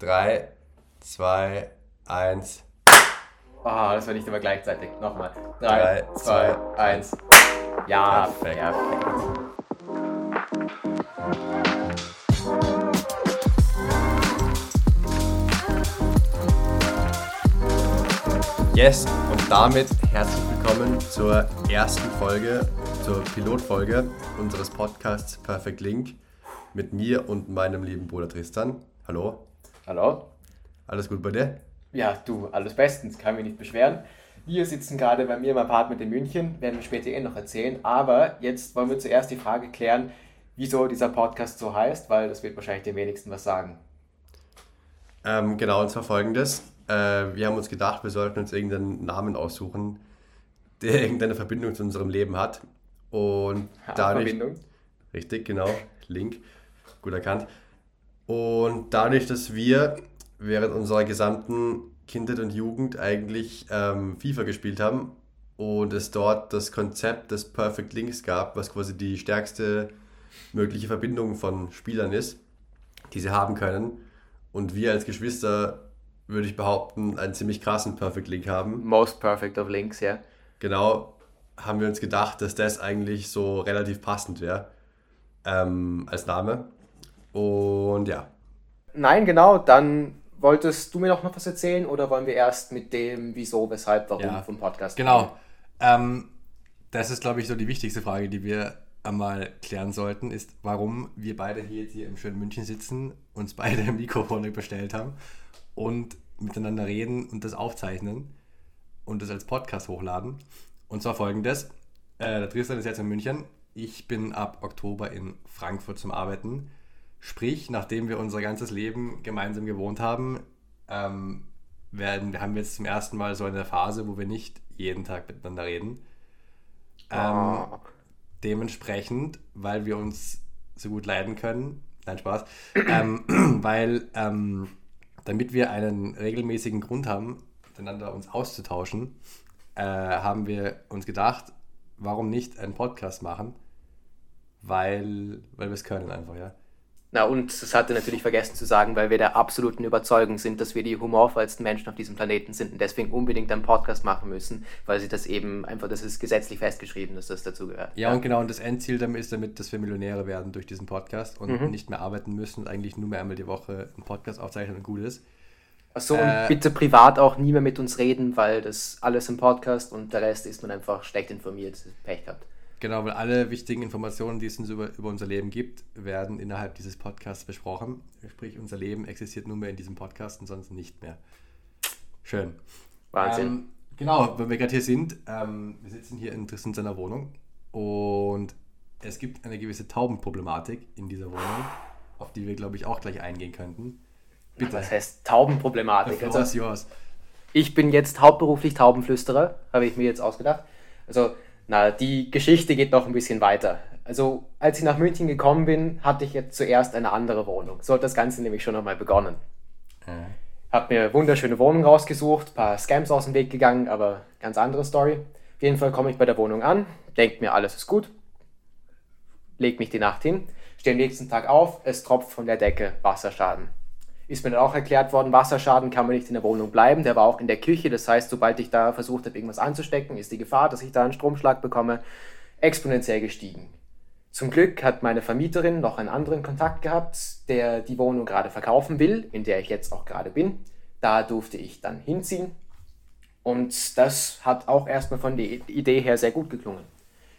3, 2, 1. Ah, das war nicht immer gleichzeitig. Nochmal. 3, 2, 1. Ja, Perfekt. perfekt. Yes, und damit herzlich willkommen zur ersten Folge, zur Pilotfolge unseres Podcasts Perfect Link mit mir und meinem lieben Bruder Tristan. Hallo, Hallo? alles gut bei dir? Ja, du, alles bestens, kann mich nicht beschweren. Wir sitzen gerade bei mir im Apartment in München, werden wir später eh noch erzählen. Aber jetzt wollen wir zuerst die Frage klären, wieso dieser Podcast so heißt, weil das wird wahrscheinlich den wenigsten was sagen. Ähm, genau, und zwar folgendes. Äh, wir haben uns gedacht, wir sollten uns irgendeinen Namen aussuchen, der irgendeine Verbindung zu unserem Leben hat. Und dadurch, Verbindung. Richtig, genau. Link. Gut erkannt. Und dadurch, dass wir während unserer gesamten Kindheit und Jugend eigentlich ähm, FIFA gespielt haben und es dort das Konzept des Perfect Links gab, was quasi die stärkste mögliche Verbindung von Spielern ist, die sie haben können. Und wir als Geschwister, würde ich behaupten, einen ziemlich krassen Perfect Link haben. Most perfect of links, ja. Genau, haben wir uns gedacht, dass das eigentlich so relativ passend wäre ähm, als Name. Und ja, Nein, genau, dann wolltest du mir noch was erzählen oder wollen wir erst mit dem Wieso, Weshalb, Warum Ja, vom Podcast Genau. Ähm, das ist, glaube ich, so die wichtigste Frage, die wir einmal klären sollten, ist, warum wir beide hier jetzt hier im schönen München sitzen, uns beide Mikrofone bestellt haben und miteinander reden und das aufzeichnen und das als Podcast hochladen. Und zwar folgendes. Äh, der Tristan ist jetzt in München. Ich bin ab Oktober in Frankfurt zum Arbeiten. Sprich, nachdem wir unser ganzes Leben gemeinsam gewohnt haben, ähm, werden, wir haben jetzt zum ersten Mal so eine Phase, wo wir nicht jeden Tag miteinander reden. Ähm, Ah. Dementsprechend, weil wir uns so gut leiden können, nein Spaß, ähm, weil ähm, damit wir einen regelmäßigen Grund haben, miteinander uns auszutauschen, äh, haben wir uns gedacht, warum nicht einen Podcast machen? Weil, weil wir es können einfach, ja. Na und das hatte natürlich vergessen zu sagen, weil wir der absoluten Überzeugung sind, dass wir die humorvollsten Menschen auf diesem Planeten sind und deswegen unbedingt einen Podcast machen müssen, weil sie das eben einfach, das ist gesetzlich festgeschrieben, dass das dazu gehört. Ja, und genau, und das Endziel damit ist damit, dass wir Millionäre werden durch diesen Podcast und nicht mehr arbeiten müssen und eigentlich nur mehr einmal die Woche einen Podcast aufzeichnen und gut ist. Achso, und Äh, bitte privat auch nie mehr mit uns reden, weil das alles im Podcast und der Rest ist man einfach schlecht informiert, Pech gehabt. Genau, weil alle wichtigen Informationen, die es uns über, über unser Leben gibt, werden innerhalb dieses Podcasts besprochen. Sprich, unser Leben existiert nur mehr in diesem Podcast und sonst nicht mehr. Schön. Wahnsinn. Ähm, genau, wenn wir gerade hier sind, ähm, wir sitzen hier in Tristan seiner Wohnung und es gibt eine gewisse Taubenproblematik in dieser Wohnung, auf die wir, glaube ich, auch gleich eingehen könnten. Bitte. Was heißt Taubenproblematik? Also, yours. ich bin jetzt hauptberuflich Taubenflüsterer, habe ich mir jetzt ausgedacht. Also, na, die Geschichte geht noch ein bisschen weiter. Also, als ich nach München gekommen bin, hatte ich jetzt zuerst eine andere Wohnung. So hat das Ganze nämlich schon einmal begonnen. Äh, Hab mir wunderschöne Wohnung rausgesucht, paar Scams aus dem Weg gegangen, aber ganz andere Story. Auf jeden Fall komme ich bei der Wohnung an, denke mir, alles ist gut, leg mich die Nacht hin, stehe am nächsten Tag auf, es tropft von der Decke, Wasserschaden. Ist mir dann auch erklärt worden, Wasserschaden kann man nicht in der Wohnung bleiben, der war auch in der Küche, das heißt, sobald ich da versucht habe, irgendwas anzustecken, ist die Gefahr, dass ich da einen Stromschlag bekomme, exponentiell gestiegen. Zum Glück hat meine Vermieterin noch einen anderen Kontakt gehabt, der die Wohnung gerade verkaufen will, in der ich jetzt auch gerade bin. Da durfte ich dann hinziehen. Und das hat auch erstmal von der Idee her sehr gut geklungen.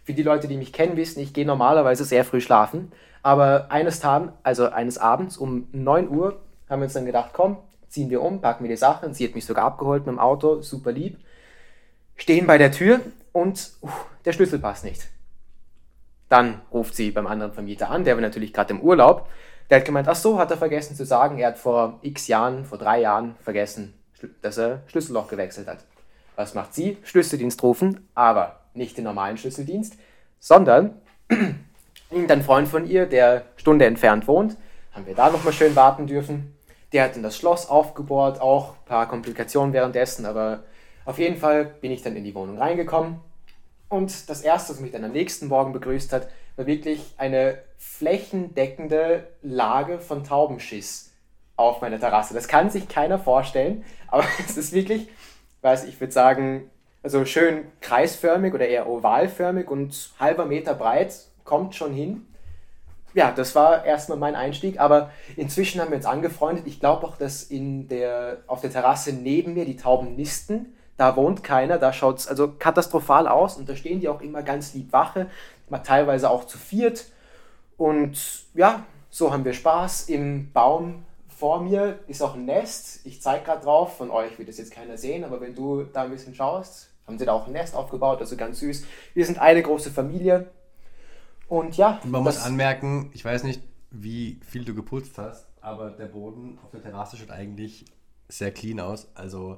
Für die Leute, die mich kennen, wissen, ich gehe normalerweise sehr früh schlafen. Aber eines Tages, also eines Abends um 9 Uhr, haben wir uns dann gedacht, komm, ziehen wir um, packen wir die Sachen. Sie hat mich sogar abgeholt mit dem Auto, super lieb. Stehen bei der Tür und uh, der Schlüssel passt nicht. Dann ruft sie beim anderen Vermieter an, der war natürlich gerade im Urlaub. Der hat gemeint, ach so, hat er vergessen zu sagen, er hat vor x Jahren, vor drei Jahren vergessen, dass er Schlüsselloch gewechselt hat. Was macht sie? Schlüsseldienst rufen, aber nicht den normalen Schlüsseldienst, sondern irgendein Freund von ihr, der Stunde entfernt wohnt, haben wir da nochmal schön warten dürfen. Der hat dann das Schloss aufgebohrt, auch ein paar Komplikationen währenddessen, aber auf jeden Fall bin ich dann in die Wohnung reingekommen und das erste, was mich dann am nächsten Morgen begrüßt hat, war wirklich eine flächendeckende Lage von Taubenschiss auf meiner Terrasse. Das kann sich keiner vorstellen, aber es ist wirklich, weiß ich würde sagen, also schön kreisförmig oder eher ovalförmig und halber Meter breit, kommt schon hin. Ja, das war erstmal mein Einstieg, aber inzwischen haben wir uns angefreundet. Ich glaube auch, dass in der, auf der Terrasse neben mir die Tauben nisten. Da wohnt keiner, da schaut es also katastrophal aus und da stehen die auch immer ganz lieb Wache, mal teilweise auch zu viert. Und ja, so haben wir Spaß. Im Baum vor mir ist auch ein Nest. Ich zeige gerade drauf, von euch wird das jetzt keiner sehen, aber wenn du da ein bisschen schaust, haben sie da auch ein Nest aufgebaut, also ganz süß. Wir sind eine große Familie. Und ja. Und man muss anmerken, ich weiß nicht, wie viel du geputzt hast, aber der Boden auf der Terrasse schaut eigentlich sehr clean aus. Also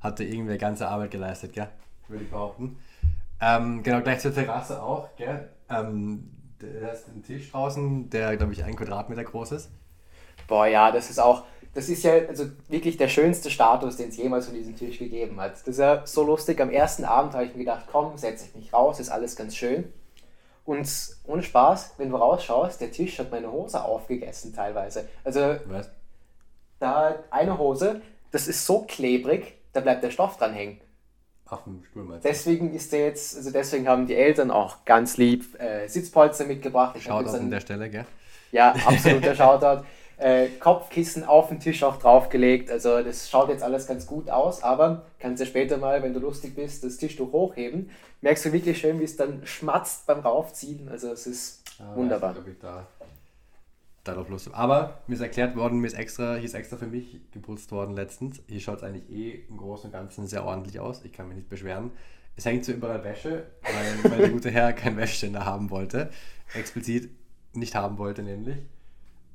hatte irgendwer ganze Arbeit geleistet, gell? Würde ich behaupten. Ähm, genau, gleich zur Terrasse auch, gell? Ähm, da ist ein Tisch draußen, der, glaube ich, ein Quadratmeter groß ist. Boah, ja, das ist auch, das ist ja also wirklich der schönste Status, den es jemals von diesem Tisch gegeben hat. Das ist ja so lustig. Am ersten Abend habe ich mir gedacht, komm, setze ich mich raus, ist alles ganz schön. Und ohne Spaß, wenn du rausschaust, der Tisch hat meine Hose aufgegessen teilweise. Also, Was? da eine Hose, das ist so klebrig, da bleibt der Stoff dran hängen. Auf dem Stuhl meinst du? Deswegen ist der jetzt, also deswegen haben die Eltern auch ganz lieb äh, Sitzpolster mitgebracht. Ich jetzt an der Stelle, gell? Ja, absoluter Shoutout. Äh, Kopfkissen auf den Tisch auch draufgelegt. Also das schaut jetzt alles ganz gut aus, aber kannst ja später mal, wenn du lustig bist, das Tischtuch hochheben. Merkst du wirklich schön, wie es dann schmatzt beim Raufziehen. Also es ist Ah, wunderbar. ob ich da darauf Lust habe. Aber mir ist erklärt worden, mir ist extra, hier ist extra für mich geputzt worden letztens. Hier schaut es eigentlich eh im Großen und Ganzen sehr ordentlich aus. Ich kann mich nicht beschweren. Es hängt so überall Wäsche, weil, weil der gute Herr keinen Wäscheständer haben wollte. Explizit nicht haben wollte, nämlich.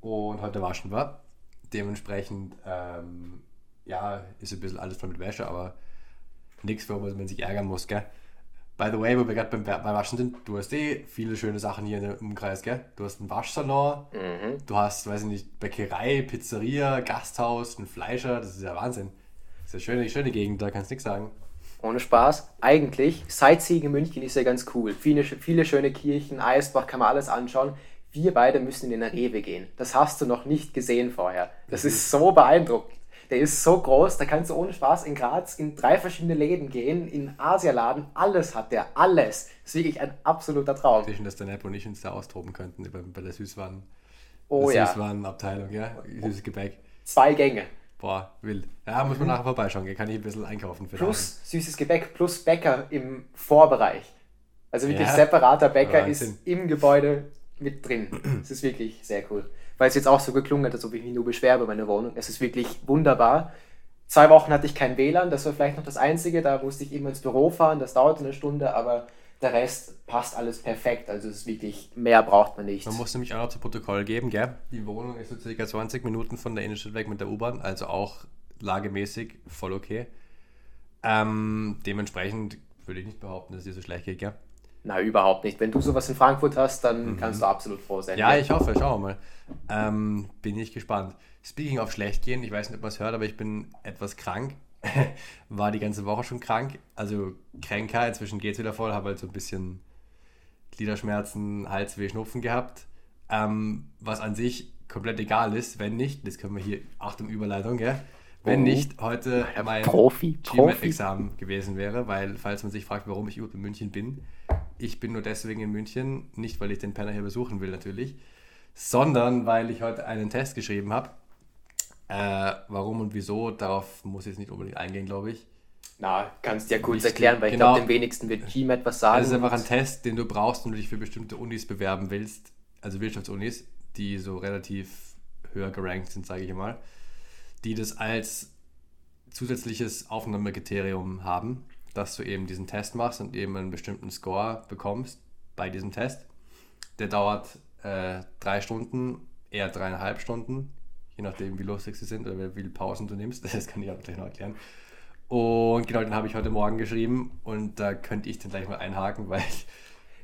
Und heute waschen war. Dementsprechend, ähm, ja, ist ein bisschen alles voll mit Wäsche, aber nichts, worüber man sich ärgern muss, gell? By the way, wo wir gerade beim, beim Waschen sind, du hast eh viele schöne Sachen hier im Umkreis, gell? Du hast einen Waschsalon, du hast, weiß ich nicht, Bäckerei, Pizzeria, Gasthaus, einen Fleischer, das ist ja Wahnsinn. Das ist eine schöne, schöne Gegend, da kannst du nichts sagen. Ohne Spaß. Eigentlich, Sightseeing in München ist ja ganz cool. Viele, viele schöne Kirchen, Eisbach, kann man alles anschauen. Wir beide müssen in den Rewe gehen. Das hast du noch nicht gesehen vorher. Das ist so beeindruckend. Der ist so groß, da kannst du ohne Spaß in Graz in drei verschiedene Läden gehen, in Asialaden, alles hat der, alles. Das ist wirklich ein absoluter Traum. Zwischen, dass der und ich uns da austoben könnten bei, bei der Süßwaren, Oh ja, Süßwarenabteilung, ja? Süßes Gebäck. zwei Gänge. Boah, wild. Ja, muss man nachher vorbeischauen, gell? Kann ich ein bisschen einkaufen für Plus süßes Gebäck, plus Bäcker im Vorbereich. Also wirklich Ja. separater Bäcker Wahnsinn. ist im Gebäude mit drin. Es ist wirklich sehr cool. Weil es jetzt auch so geklungen hat, als ob ich mich nur beschwere über meine Wohnung. Es ist wirklich wunderbar. Zwei Wochen hatte ich kein WLAN, das war vielleicht noch das Einzige. Da musste ich immer ins Büro fahren, das dauerte eine Stunde, aber der Rest passt alles perfekt. Also es ist wirklich, mehr braucht man nicht. Man muss nämlich auch noch zu Protokoll geben, gell? Die Wohnung ist so circa 20 Minuten von der Innenstadt weg mit der U-Bahn, also auch lagemäßig voll okay. Ähm, dementsprechend würde ich nicht behaupten, dass dir so schlecht geht, gell? Na, überhaupt nicht. Wenn du sowas in Frankfurt hast, dann kannst du absolut froh sein. Mhm. Ja, ich hoffe, schauen wir mal. Ähm, bin ich gespannt. Speaking of schlecht gehen, ich weiß nicht, ob man es hört, aber ich bin etwas krank. War die ganze Woche schon krank, also kränker. Inzwischen geht es wieder voll, habe halt so ein bisschen Gliederschmerzen, Halsweh, Schnupfen gehabt. Ähm, was an sich komplett egal ist, wenn nicht, das können wir hier, Achtung, Überleitung, gell? Wenn Oh. nicht heute mein Profi, Profi. GMAT-Examen gewesen wäre, weil, falls man sich fragt, warum ich überhaupt in München bin, ich bin nur deswegen in München, nicht weil ich den Penner hier besuchen will natürlich, sondern weil ich heute einen Test geschrieben habe. Äh, warum und wieso, darauf muss ich jetzt nicht unbedingt eingehen, glaube ich. Na, kannst ja kurz erklären, weil ich genau. glaube, dem wenigsten wird GMAT was sagen. Das ist einfach ein Test, den du brauchst, wenn du dich für bestimmte Unis bewerben willst, also Wirtschaftsunis, die so relativ höher gerankt sind, sage ich mal, die das als zusätzliches Aufnahmekriterium haben, dass du eben diesen Test machst und eben einen bestimmten Score bekommst bei diesem Test. Der dauert äh, drei Stunden, eher dreieinhalb Stunden, je nachdem, wie lustig sie sind oder wie viele Pausen du nimmst. Das kann ich auch gleich noch erklären. Und genau, den habe ich heute Morgen geschrieben und da könnte ich dann gleich mal einhaken, weil.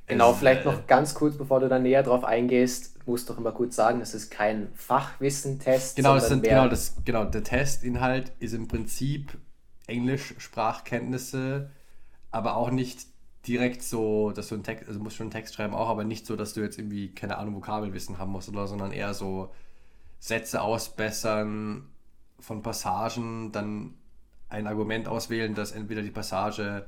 Genau, es, vielleicht äh, noch ganz kurz, bevor du da näher drauf eingehst, musst du doch immer kurz sagen, das ist kein Fachwissen-Test. Genau, das sind, genau, das, genau, der Testinhalt ist im Prinzip Englisch-Sprachkenntnisse, aber auch nicht direkt so, dass du einen Text, also musst schon einen Text schreiben auch, aber nicht so, dass du jetzt irgendwie, keine Ahnung, Vokabelwissen haben musst oder, sondern eher so Sätze ausbessern von Passagen, dann ein Argument auswählen, das entweder die Passage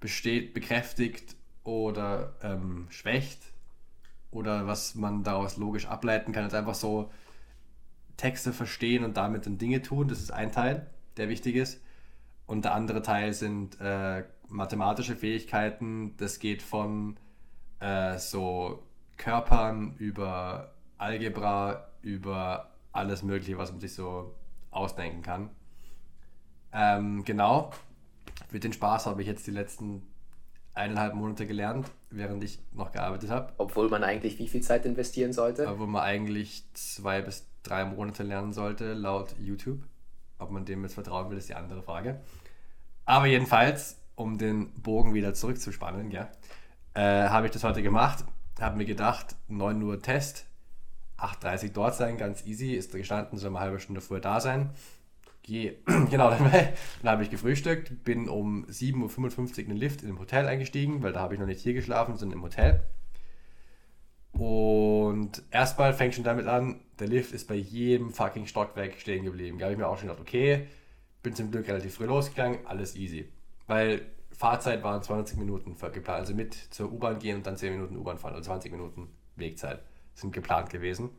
besteht, bekräftigt oder ähm, schwächt oder was man daraus logisch ableiten kann, ist einfach so Texte verstehen und damit dann Dinge tun. Das ist ein Teil, der wichtig ist. Und der andere Teil sind äh, mathematische Fähigkeiten. Das geht von äh, so Körpern über Algebra, über alles Mögliche, was man sich so ausdenken kann. Ähm, genau. Für den Spaß habe ich jetzt die letzten eineinhalb Monate gelernt, während ich noch gearbeitet habe. Obwohl man eigentlich wie viel Zeit investieren sollte? Obwohl man eigentlich zwei bis drei Monate lernen sollte, laut YouTube. Ob man dem jetzt vertrauen will, ist die andere Frage. Aber jedenfalls, um den Bogen wieder zurückzuspannen, ja, äh, habe ich das heute gemacht. Habe mir gedacht, 9 Uhr Test, 8.30 Uhr dort sein, ganz easy, ist gestanden, soll eine halbe Stunde vorher da sein. Geh, genau, dann, dann habe ich gefrühstückt, bin um 7.55 Uhr in den Lift in dem Hotel eingestiegen, weil da habe ich noch nicht hier geschlafen, sondern im Hotel. Und erstmal fängt schon damit an, der Lift ist bei jedem fucking Stockwerk stehen geblieben. Da habe ich mir auch schon gedacht, okay, bin zum Glück relativ früh losgegangen, alles easy. Weil Fahrzeit waren 20 Minuten geplant, also mit zur U-Bahn gehen und dann 10 Minuten U-Bahn fahren, also 20 Minuten Wegzeit sind geplant gewesen.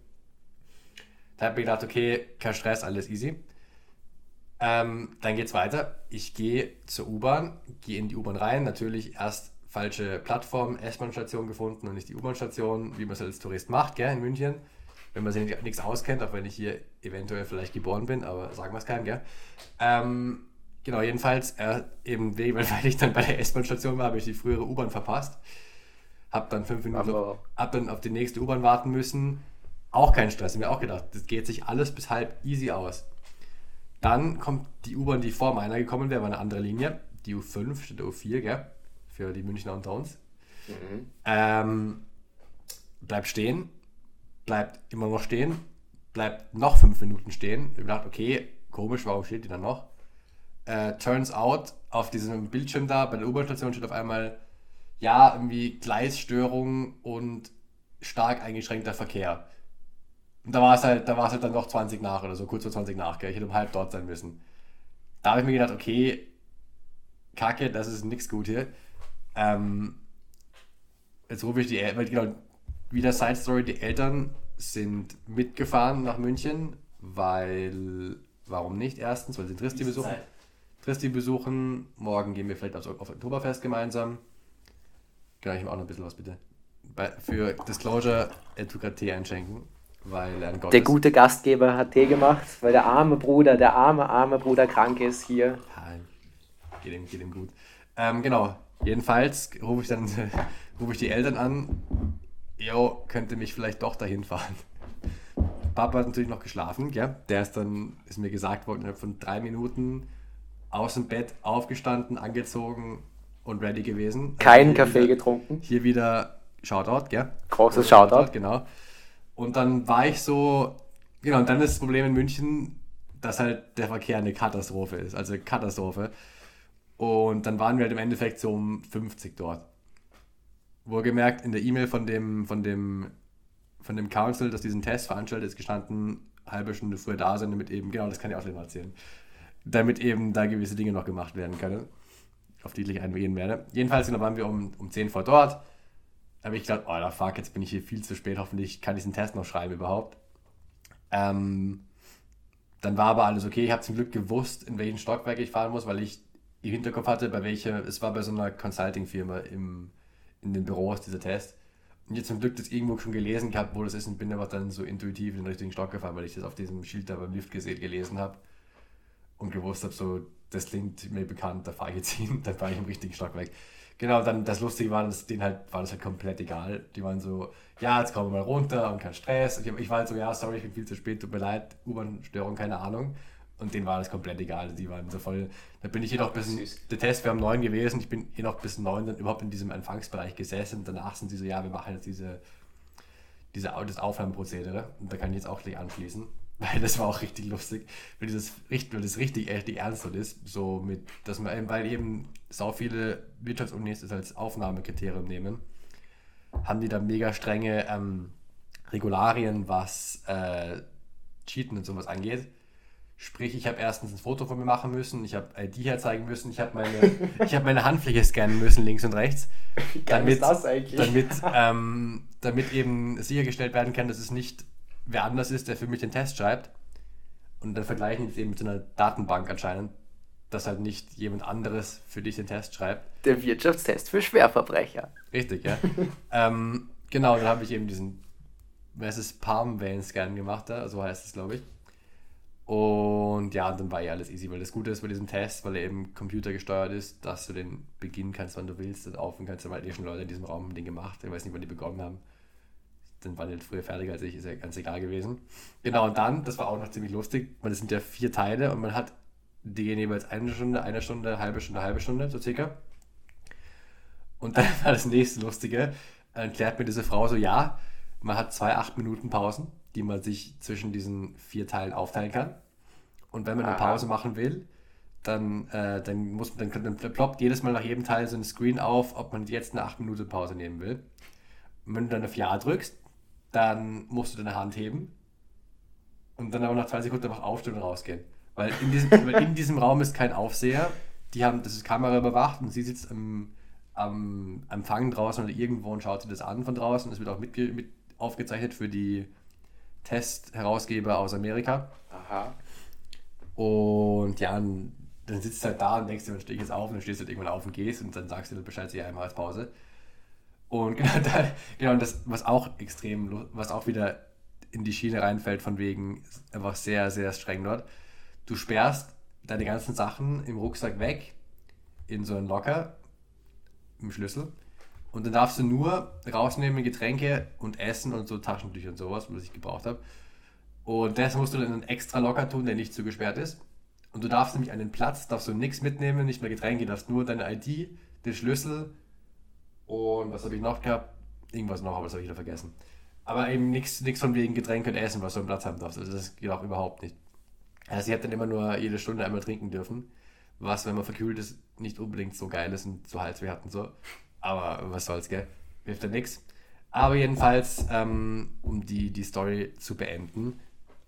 Da habe ich gedacht, okay, kein Stress, alles easy. Ähm, dann geht's weiter. Ich gehe zur U-Bahn, gehe in die U-Bahn rein. Natürlich erst falsche Plattform, S-Bahn-Station gefunden und nicht die U-Bahn-Station, wie man es als Tourist macht, gell, in München. Wenn man sich nichts auskennt, auch wenn ich hier eventuell vielleicht geboren bin, aber sagen wir es keinem, gell. Ähm, genau, jedenfalls, äh, eben wegen, weil ich dann bei der S-Bahn-Station war, habe ich die frühere U-Bahn verpasst. Hab dann fünf Minuten, aber hab dann auf die nächste U-Bahn warten müssen. Auch kein Stress, mir auch gedacht, das geht sich alles bis halb easy aus. Dann kommt die U-Bahn, die vor meiner gekommen wäre, war eine andere Linie. Die U5 statt der U4, gell? Für die Münchner unter uns. Mhm. Ähm, bleibt stehen, bleibt immer noch stehen, bleibt noch fünf Minuten stehen. Ich habe gedacht, okay, komisch, warum steht die dann noch? Äh, turns out, auf diesem Bildschirm da bei der U-Bahn-Station steht auf einmal, ja, irgendwie Gleisstörung und stark eingeschränkter Verkehr. Und da war es halt, da war es halt dann noch 20 nach oder so, kurz vor 20 nach, gell? Ich hätte um halb dort sein müssen. Da habe ich mir gedacht, okay, Kacke, das ist nichts gut hier. Ähm, jetzt rufe ich die Eltern, genau, wieder Side Story, die Eltern sind mitgefahren nach München, weil, warum nicht? Erstens, weil sie Tristi besuchen. Tristi besuchen, morgen gehen wir vielleicht auf, auf Oktoberfest gemeinsam. Genau, ich mir auch noch ein bisschen was bitte. Bei, für Disclosure, er tut gerade Tee einschenken. Weil er ein Gott der ist. gute Gastgeber hat Tee gemacht, weil der arme Bruder, der arme, arme Bruder krank ist hier. Ja, geht ihm, geht ihm gut. Ähm, genau, jedenfalls rufe ich dann rufe ich die Eltern an. Jo, könnte mich vielleicht doch dahin fahren. Papa hat natürlich noch geschlafen, ja. Der ist dann, ist mir gesagt worden, innerhalb von drei Minuten aus dem Bett aufgestanden, angezogen und ready gewesen. Keinen also Kaffee wieder, getrunken. Hier wieder Shoutout, gell? Großes Shoutout. Shoutout. Genau. Und dann war ich so, genau, und dann ist das Problem in München, dass halt der Verkehr eine Katastrophe ist, also Katastrophe. Und dann waren wir halt im Endeffekt so um 50 dort. Wohlgemerkt, in der E-Mail von dem, von dem, von dem Council, das diesen Test veranstaltet, ist gestanden, halbe Stunde früher da sein, damit eben, genau, das kann ich auch mal erzählen, damit eben da gewisse Dinge noch gemacht werden können, auf die ich eingehen werde. Jedenfalls genau, waren wir um, um 10 vor dort habe ich gedacht, oh, da fuck, jetzt bin ich hier viel zu spät, hoffentlich kann ich diesen Test noch schreiben überhaupt. Ähm, dann war aber alles okay. Ich habe zum Glück gewusst, in welchen Stockwerk ich fahren muss, weil ich im Hinterkopf hatte, bei welcher, es war bei so einer Consulting-Firma in den Büros, dieser Test. Und jetzt zum Glück das irgendwo schon gelesen gehabt, wo das ist und bin aber dann so intuitiv in den richtigen Stock gefahren, weil ich das auf diesem Schild da beim Lift gesehen, gelesen habe und gewusst habe, so, das klingt mir bekannt, da fahre ich jetzt hin, dann fahre ich im richtigen Stockwerk. Genau, dann das Lustige war, dass denen halt, war das halt komplett egal. Die waren so, ja, jetzt kommen wir mal runter und kein Stress. Ich, ich war halt so, ja, sorry, ich bin viel zu spät, tut mir leid, U-Bahn-Störung, keine Ahnung. Und denen war das komplett egal. Die waren so voll. Da bin ich jedoch bis. Der Test wäre um neun gewesen. Ich bin hier noch bis neun dann überhaupt in diesem Empfangsbereich gesessen. Danach sind sie so, ja, wir machen jetzt diese, diese, das Aufwärmprozedere. Und da kann ich jetzt auch gleich anschließen weil das war auch richtig lustig, weil dieses weil das richtig, richtig ernst ist, so mit, dass man, weil eben so viele Wirtschaftsunis das als Aufnahmekriterium nehmen, haben die da mega strenge ähm, Regularien, was äh, Cheaten und sowas angeht. Sprich, ich habe erstens ein Foto von mir machen müssen, ich habe ID herzeigen müssen, ich habe meine, ich hab meine Handfläche scannen müssen, links und rechts. Wie geil damit, ist das eigentlich? Damit, ähm, damit eben sichergestellt werden kann, dass es nicht wer anders ist, der für mich den Test schreibt. Und dann vergleichen die es eben mit so einer Datenbank anscheinend, dass halt nicht jemand anderes für dich den Test schreibt. Der Wirtschaftstest für Schwerverbrecher. Richtig, ja. ähm, genau, dann habe ich eben diesen, was ist Palm Vein Scan gemacht, da, so heißt es, glaube ich. Und ja, dann war ja alles easy, weil das Gute ist bei diesem Test, weil er eben computergesteuert ist, dass du den beginnen kannst, wann du willst und aufhören kannst. Da waren eh schon Leute in diesem Raum den gemacht. Ich weiß nicht, wann die begonnen haben. Dann waren die halt früher fertig als ich, ist ja ganz egal gewesen. Genau, und dann, das war auch noch ziemlich lustig, weil es sind ja vier Teile und man hat, die gehen jeweils eine Stunde, eine Stunde, halbe Stunde, halbe Stunde, so circa. Und dann war das nächste Lustige, dann erklärt mir diese Frau so, ja, man hat zwei acht Minuten Pausen, die man sich zwischen diesen vier Teilen aufteilen kann. Und wenn man eine Aha. Pause machen will, dann, äh, dann muss dann, dann ploppt jedes Mal nach jedem Teil so ein Screen auf, ob man jetzt eine 8 Minuten Pause nehmen will. Und wenn du dann auf Ja drückst, dann musst du deine Hand heben und dann aber nach zwei Sekunden einfach aufstehen und rausgehen. Weil in diesem, weil in diesem Raum ist kein Aufseher, die haben, das ist Kamera überwacht und sie sitzt am, am Empfang draußen oder irgendwo und schaut sich das an von draußen. Das wird auch mit, mit aufgezeichnet für die Test-Herausgeber aus Amerika. Aha. Und ja, dann sitzt du halt da und denkst dir, dann stehe ich jetzt auf und dann stehst du halt irgendwann auf und gehst und dann sagst du dir Bescheid, sie einmal als Pause. Und genau, da, genau das, was auch extrem, was auch wieder in die Schiene reinfällt, von wegen einfach sehr, sehr streng dort. Du sperrst deine ganzen Sachen im Rucksack weg in so einen Locker im Schlüssel und dann darfst du nur rausnehmen Getränke und Essen und so Taschentücher und sowas, was ich gebraucht habe. Und das musst du dann einen extra Locker tun, der nicht zugesperrt ist. Und du darfst nämlich den Platz, darfst du nichts mitnehmen, nicht mehr Getränke, darfst nur deine ID, den Schlüssel und was habe ich noch gehabt? Irgendwas noch, aber das habe ich wieder vergessen. Aber eben nichts nichts von wegen Getränke und Essen, was du am Platz haben darfst. Also das geht auch überhaupt nicht. Also ich hätte dann immer nur jede Stunde einmal trinken dürfen, was, wenn man verkühlt ist, nicht unbedingt so geil ist und so Halsweh hat und so. Aber was soll's, gell? Hilft ja nichts. Aber jedenfalls, ähm, um die, die Story zu beenden,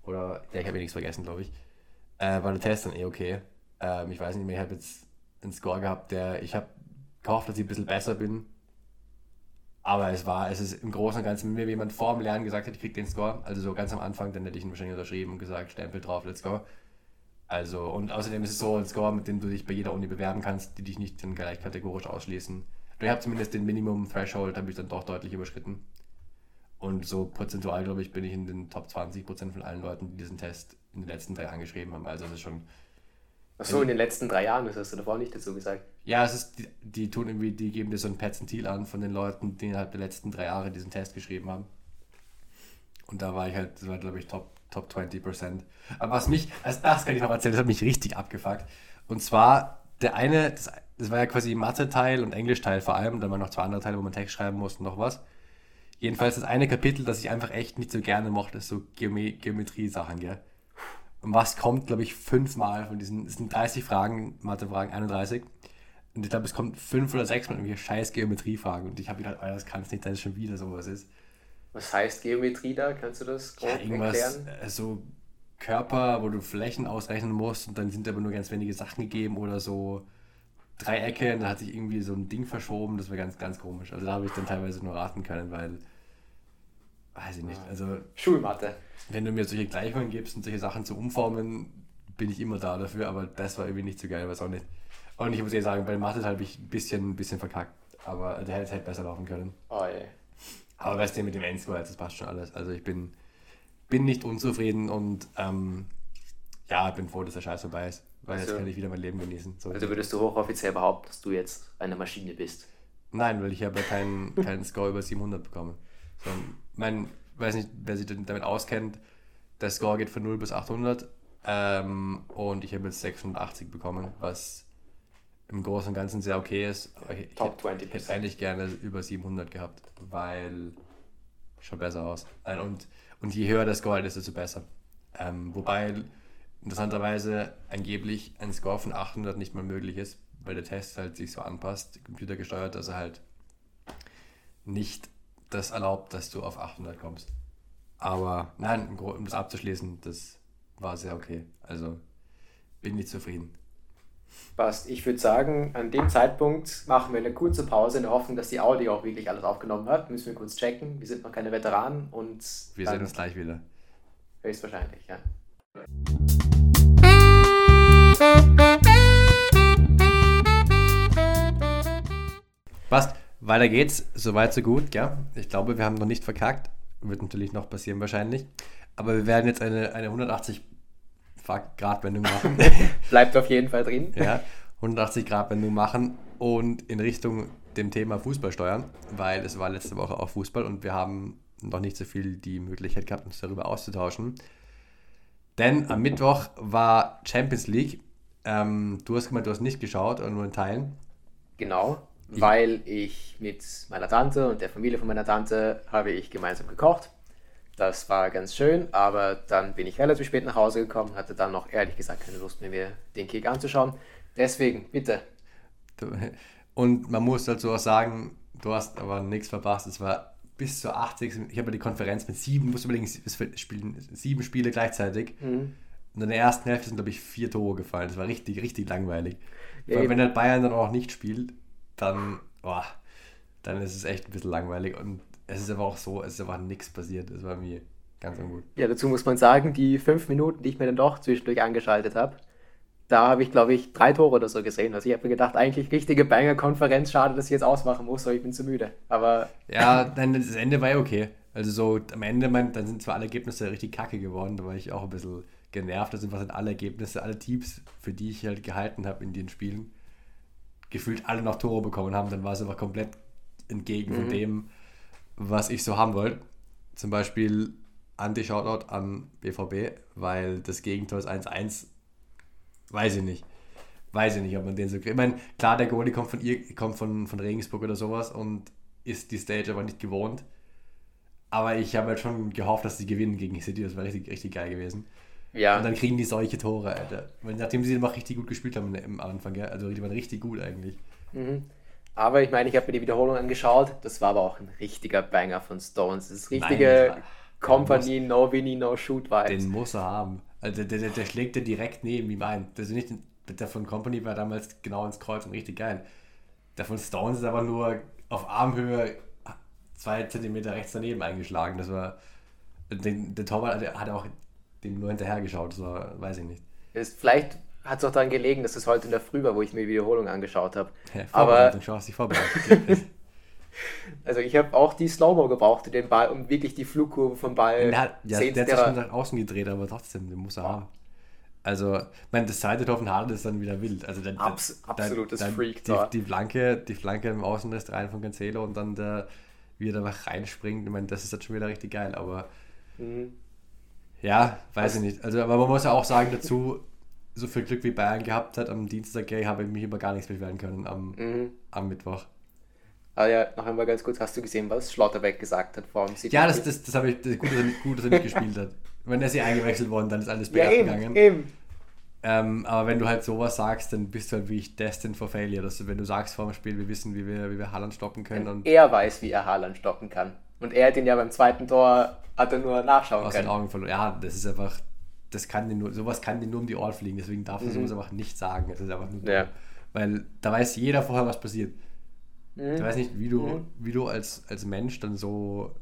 oder, ja, ich habe eh nichts vergessen, glaube ich, äh, war der Test dann eh okay. Ähm, ich weiß nicht mehr, ich habe jetzt einen Score gehabt, der, ich habe gehofft, dass ich ein bisschen besser bin. Aber es war, es ist im Großen und Ganzen, wenn mir jemand vor dem Lernen gesagt hätte, ich krieg den Score, also so ganz am Anfang, dann hätte ich ihn wahrscheinlich unterschrieben und gesagt, Stempel drauf, let's go. Also, und außerdem ist es so ein Score, mit dem du dich bei jeder Uni bewerben kannst, die dich nicht dann gleich kategorisch ausschließen. Ich habe zumindest den Minimum Threshold, habe ich dann doch deutlich überschritten. Und so prozentual, glaube ich, bin ich in den Top 20% von allen Leuten, die diesen Test in den letzten drei Jahren geschrieben haben. Also das ist schon, Achso, in den letzten drei Jahren, das hast du davor nicht dazu gesagt. ja, es ist, die, die tun irgendwie, die geben dir so ein Perzentil an von den Leuten, die innerhalb der letzten drei Jahre diesen Test geschrieben haben. Und da war ich halt, das war glaube ich Top, Top 20%. Aber was mich, also das kann ich noch erzählen, das hat mich richtig abgefuckt. Und zwar, der eine, das, das war ja quasi Mathe-Teil und Englisch-Teil vor allem, dann waren noch zwei andere Teile, wo man Text schreiben musste und noch was. Jedenfalls das eine Kapitel, das ich einfach echt nicht so gerne mochte, ist so Geome Geometrie-Sachen, gell. Und was kommt, glaube ich, fünfmal von diesen, es sind 30 Fragen, Mathe-Fragen, 31. Und ich glaube, es kommt fünf oder sechs Mal irgendwelche scheiß Geometrie-Fragen. Und ich habe gedacht, Alter, das kann es nicht, dass es schon wieder sowas ist. Was heißt Geometrie da? Kannst du das grob Ja, irgendwas, erklären? so Körper, wo du Flächen ausrechnen musst und dann sind aber nur ganz wenige Sachen gegeben oder so Dreiecke und dann hat sich irgendwie so ein Ding verschoben. Das war ganz, ganz komisch. Also da habe ich dann teilweise nur raten können, weil, weiß ich nicht, also Schulmathe. wenn du mir solche Gleichungen gibst und solche Sachen zu umformen, bin ich immer da dafür, aber das war irgendwie nicht so geil, weiß auch nicht. Und ich muss eher sagen, bei Mathe habe ich ein bisschen, ein bisschen verkackt, aber der hätte halt besser laufen können. Oh je. Aber weißt du, mit dem Endscore, das passt schon alles. Also ich bin, bin nicht unzufrieden und ähm, ja, bin froh, dass der Scheiß vorbei ist, weil Also- jetzt kann ich wieder mein Leben genießen. So. Also würdest du hochoffiziell behaupten, dass du jetzt eine Maschine bist? Nein, weil ich habe ja keinen, keinen Score über 700 bekommen. So, mein, weiß nicht, wer sich damit auskennt, der Score geht von 0 bis 800 ähm, und ich habe jetzt 680 bekommen, was im Großen und Ganzen sehr okay ist. Aber ich, Top hätte- ich 20%. hätte eigentlich gerne über 700 gehabt, weil schaut besser aus. Äh, Und, und je höher der Score halt ist, desto besser. Ähm, wobei interessanterweise angeblich ein Score von 800 nicht mal möglich ist, weil der Test halt sich so anpasst, computergesteuert, dass er halt nicht das erlaubt, dass du auf 800 kommst. Aber nein, um das abzuschließen, das war sehr okay. Also bin ich zufrieden. Passt. Ich würde sagen, an dem Zeitpunkt machen wir eine kurze Pause in der Hoffnung, dass die Audi auch wirklich alles aufgenommen hat. Müssen wir kurz checken. Wir sind noch keine Veteranen und Wir sehen uns gleich wieder. höchstwahrscheinlich, ja. Passt. Weiter geht's. Soweit, so gut, ja. Ich glaube, wir haben noch nicht verkackt. Wird natürlich noch passieren wahrscheinlich. Aber wir werden jetzt eine, eine 180 Grad Wendung machen. Bleibt auf jeden Fall drin. ja, 180 Grad Wendung machen und in Richtung dem Thema Fußball steuern, weil es war letzte Woche auch Fußball und wir haben noch nicht so viel die Möglichkeit gehabt, uns darüber auszutauschen. Denn am Mittwoch war Champions League. Ähm, du hast gemeint, du hast nicht geschaut, oder nur in Teilen. Genau, weil ich mit meiner Tante und der Familie von meiner Tante habe ich gemeinsam gekocht. Das war ganz schön, aber dann bin ich relativ spät nach Hause gekommen, hatte dann noch ehrlich gesagt keine Lust mehr, mir den Kick anzuschauen. Deswegen, bitte. Und man muss dazu auch sagen, du hast aber nichts verpasst. Es war bis zur 80. Ich habe ja die Konferenz mit sieben, musst du überlegen, es spielen sieben Spiele gleichzeitig. Mhm. Und in der ersten Hälfte sind, glaube ich, vier Tore gefallen. Das war richtig, richtig langweilig. Ja, Weil eben. wenn halt Bayern dann auch nicht spielt, dann, boah, dann ist es echt ein bisschen langweilig. Und es ist aber auch so, es ist einfach nichts passiert. Es war mir ganz ungut. Ja, dazu muss man sagen, die fünf Minuten, die ich mir dann doch zwischendurch angeschaltet habe, da habe ich, glaube ich, drei Tore oder so gesehen. Also ich habe mir gedacht, eigentlich richtige Banger-Konferenz, schade, dass ich jetzt ausmachen muss, aber ich bin zu müde. Aber Ja, nein, das Ende war ja okay. Also so am Ende, mein, dann sind zwar alle Ergebnisse richtig kacke geworden, da war ich auch ein bisschen genervt. Das sind was alle Ergebnisse, alle Teams, für die ich halt gehalten habe in den Spielen, gefühlt alle noch Tore bekommen haben, dann war es einfach komplett entgegen von dem, was ich so haben wollte. Zum Beispiel Anti-Shoutout an BVB, weil das Gegentor ist 1-1. Weiß ich nicht. Weiß ich nicht, ob man den so kriegt. Ich meine, klar, der Goalie kommt von, ihr, kommt von, von Regensburg oder sowas und ist die Stage aber nicht gewohnt. Aber ich habe halt schon gehofft, dass sie gewinnen gegen City. Das wäre richtig, richtig geil gewesen. ja, Und dann kriegen die solche Tore, Alter. Weil nachdem sie immer richtig gut gespielt haben im Anfang, gell? also die waren richtig gut eigentlich. Mhm. Aber ich meine, ich habe mir die Wiederholung angeschaut. Das war aber auch ein richtiger Banger von Stones. Das ist Nein, richtige war- Company, no Winnie, no shoot Vibes. Den muss er haben. Also der, der, der schlägt den direkt neben ihm ein. Das ist nicht, der von Company war damals genau ins Kreuz und richtig geil. Der von Stones ist aber nur auf Armhöhe zwei Zentimeter rechts daneben eingeschlagen. Das war. Den, der Torwart hat, hat auch dem nur hinterher geschaut. Das war, weiß ich nicht. Ist, vielleicht hat es auch daran gelegen, dass es heute in der Früh war, wo ich mir die Wiederholung angeschaut habe. Ja, aber schau, hast dich vorbereitet. also ich habe auch die Slow-Mo gebraucht, um den Ball, um wirklich die Flugkurve vom Ball der hat, ja, sehen der zu hat sich schon nach außen gedreht, aber trotzdem, den muss er haben. Also, ich meine, das zweite Tor von Harden ist dann wieder wild. Also der, der- Abs- absolutes der- Freak-Tor. Die, die, Flanke, die Flanke im Außenriss rein von Cancelo und dann der, wie er da reinspringt. Ich meine, das ist dann schon wieder richtig geil, aber Mhm. ja, weiß ich nicht. Also, aber man muss ja auch sagen dazu, so viel Glück wie Bayern gehabt hat am Dienstag, ey, habe ich mich über gar nichts beschweren können am, Mhm. am Mittwoch. Ah ja, noch einmal ganz kurz, hast du gesehen, was Schlotterbeck gesagt hat vor dem City? Ja, das, das, das habe ich das, gut, dass er, nicht- gut, dass er nicht gespielt hat. Wenn er sie eingewechselt worden, dann ist alles ja, bergab eben, gegangen. eben. Ähm, aber wenn du halt sowas sagst, dann bist du halt wirklich destined for failure. Dass du, wenn du sagst vor dem Spiel, wir wissen, wie wir, wie wir Haaland stoppen können und Er weiß, wie er Haaland stoppen kann. Und er hat ihn ja beim zweiten Tor, hat er nur nachschauen aus den können. Augen verloren. Ja, das ist einfach, das kann dir nur, sowas kann dir nur um die Ohren fliegen. Deswegen darfst du sowas einfach nicht sagen. Das ist einfach nur. Mhm. Ja. Weil da weiß jeder vorher, was passiert. Mhm. Du weißt nicht, wie du, wie du als, als Mensch dann so,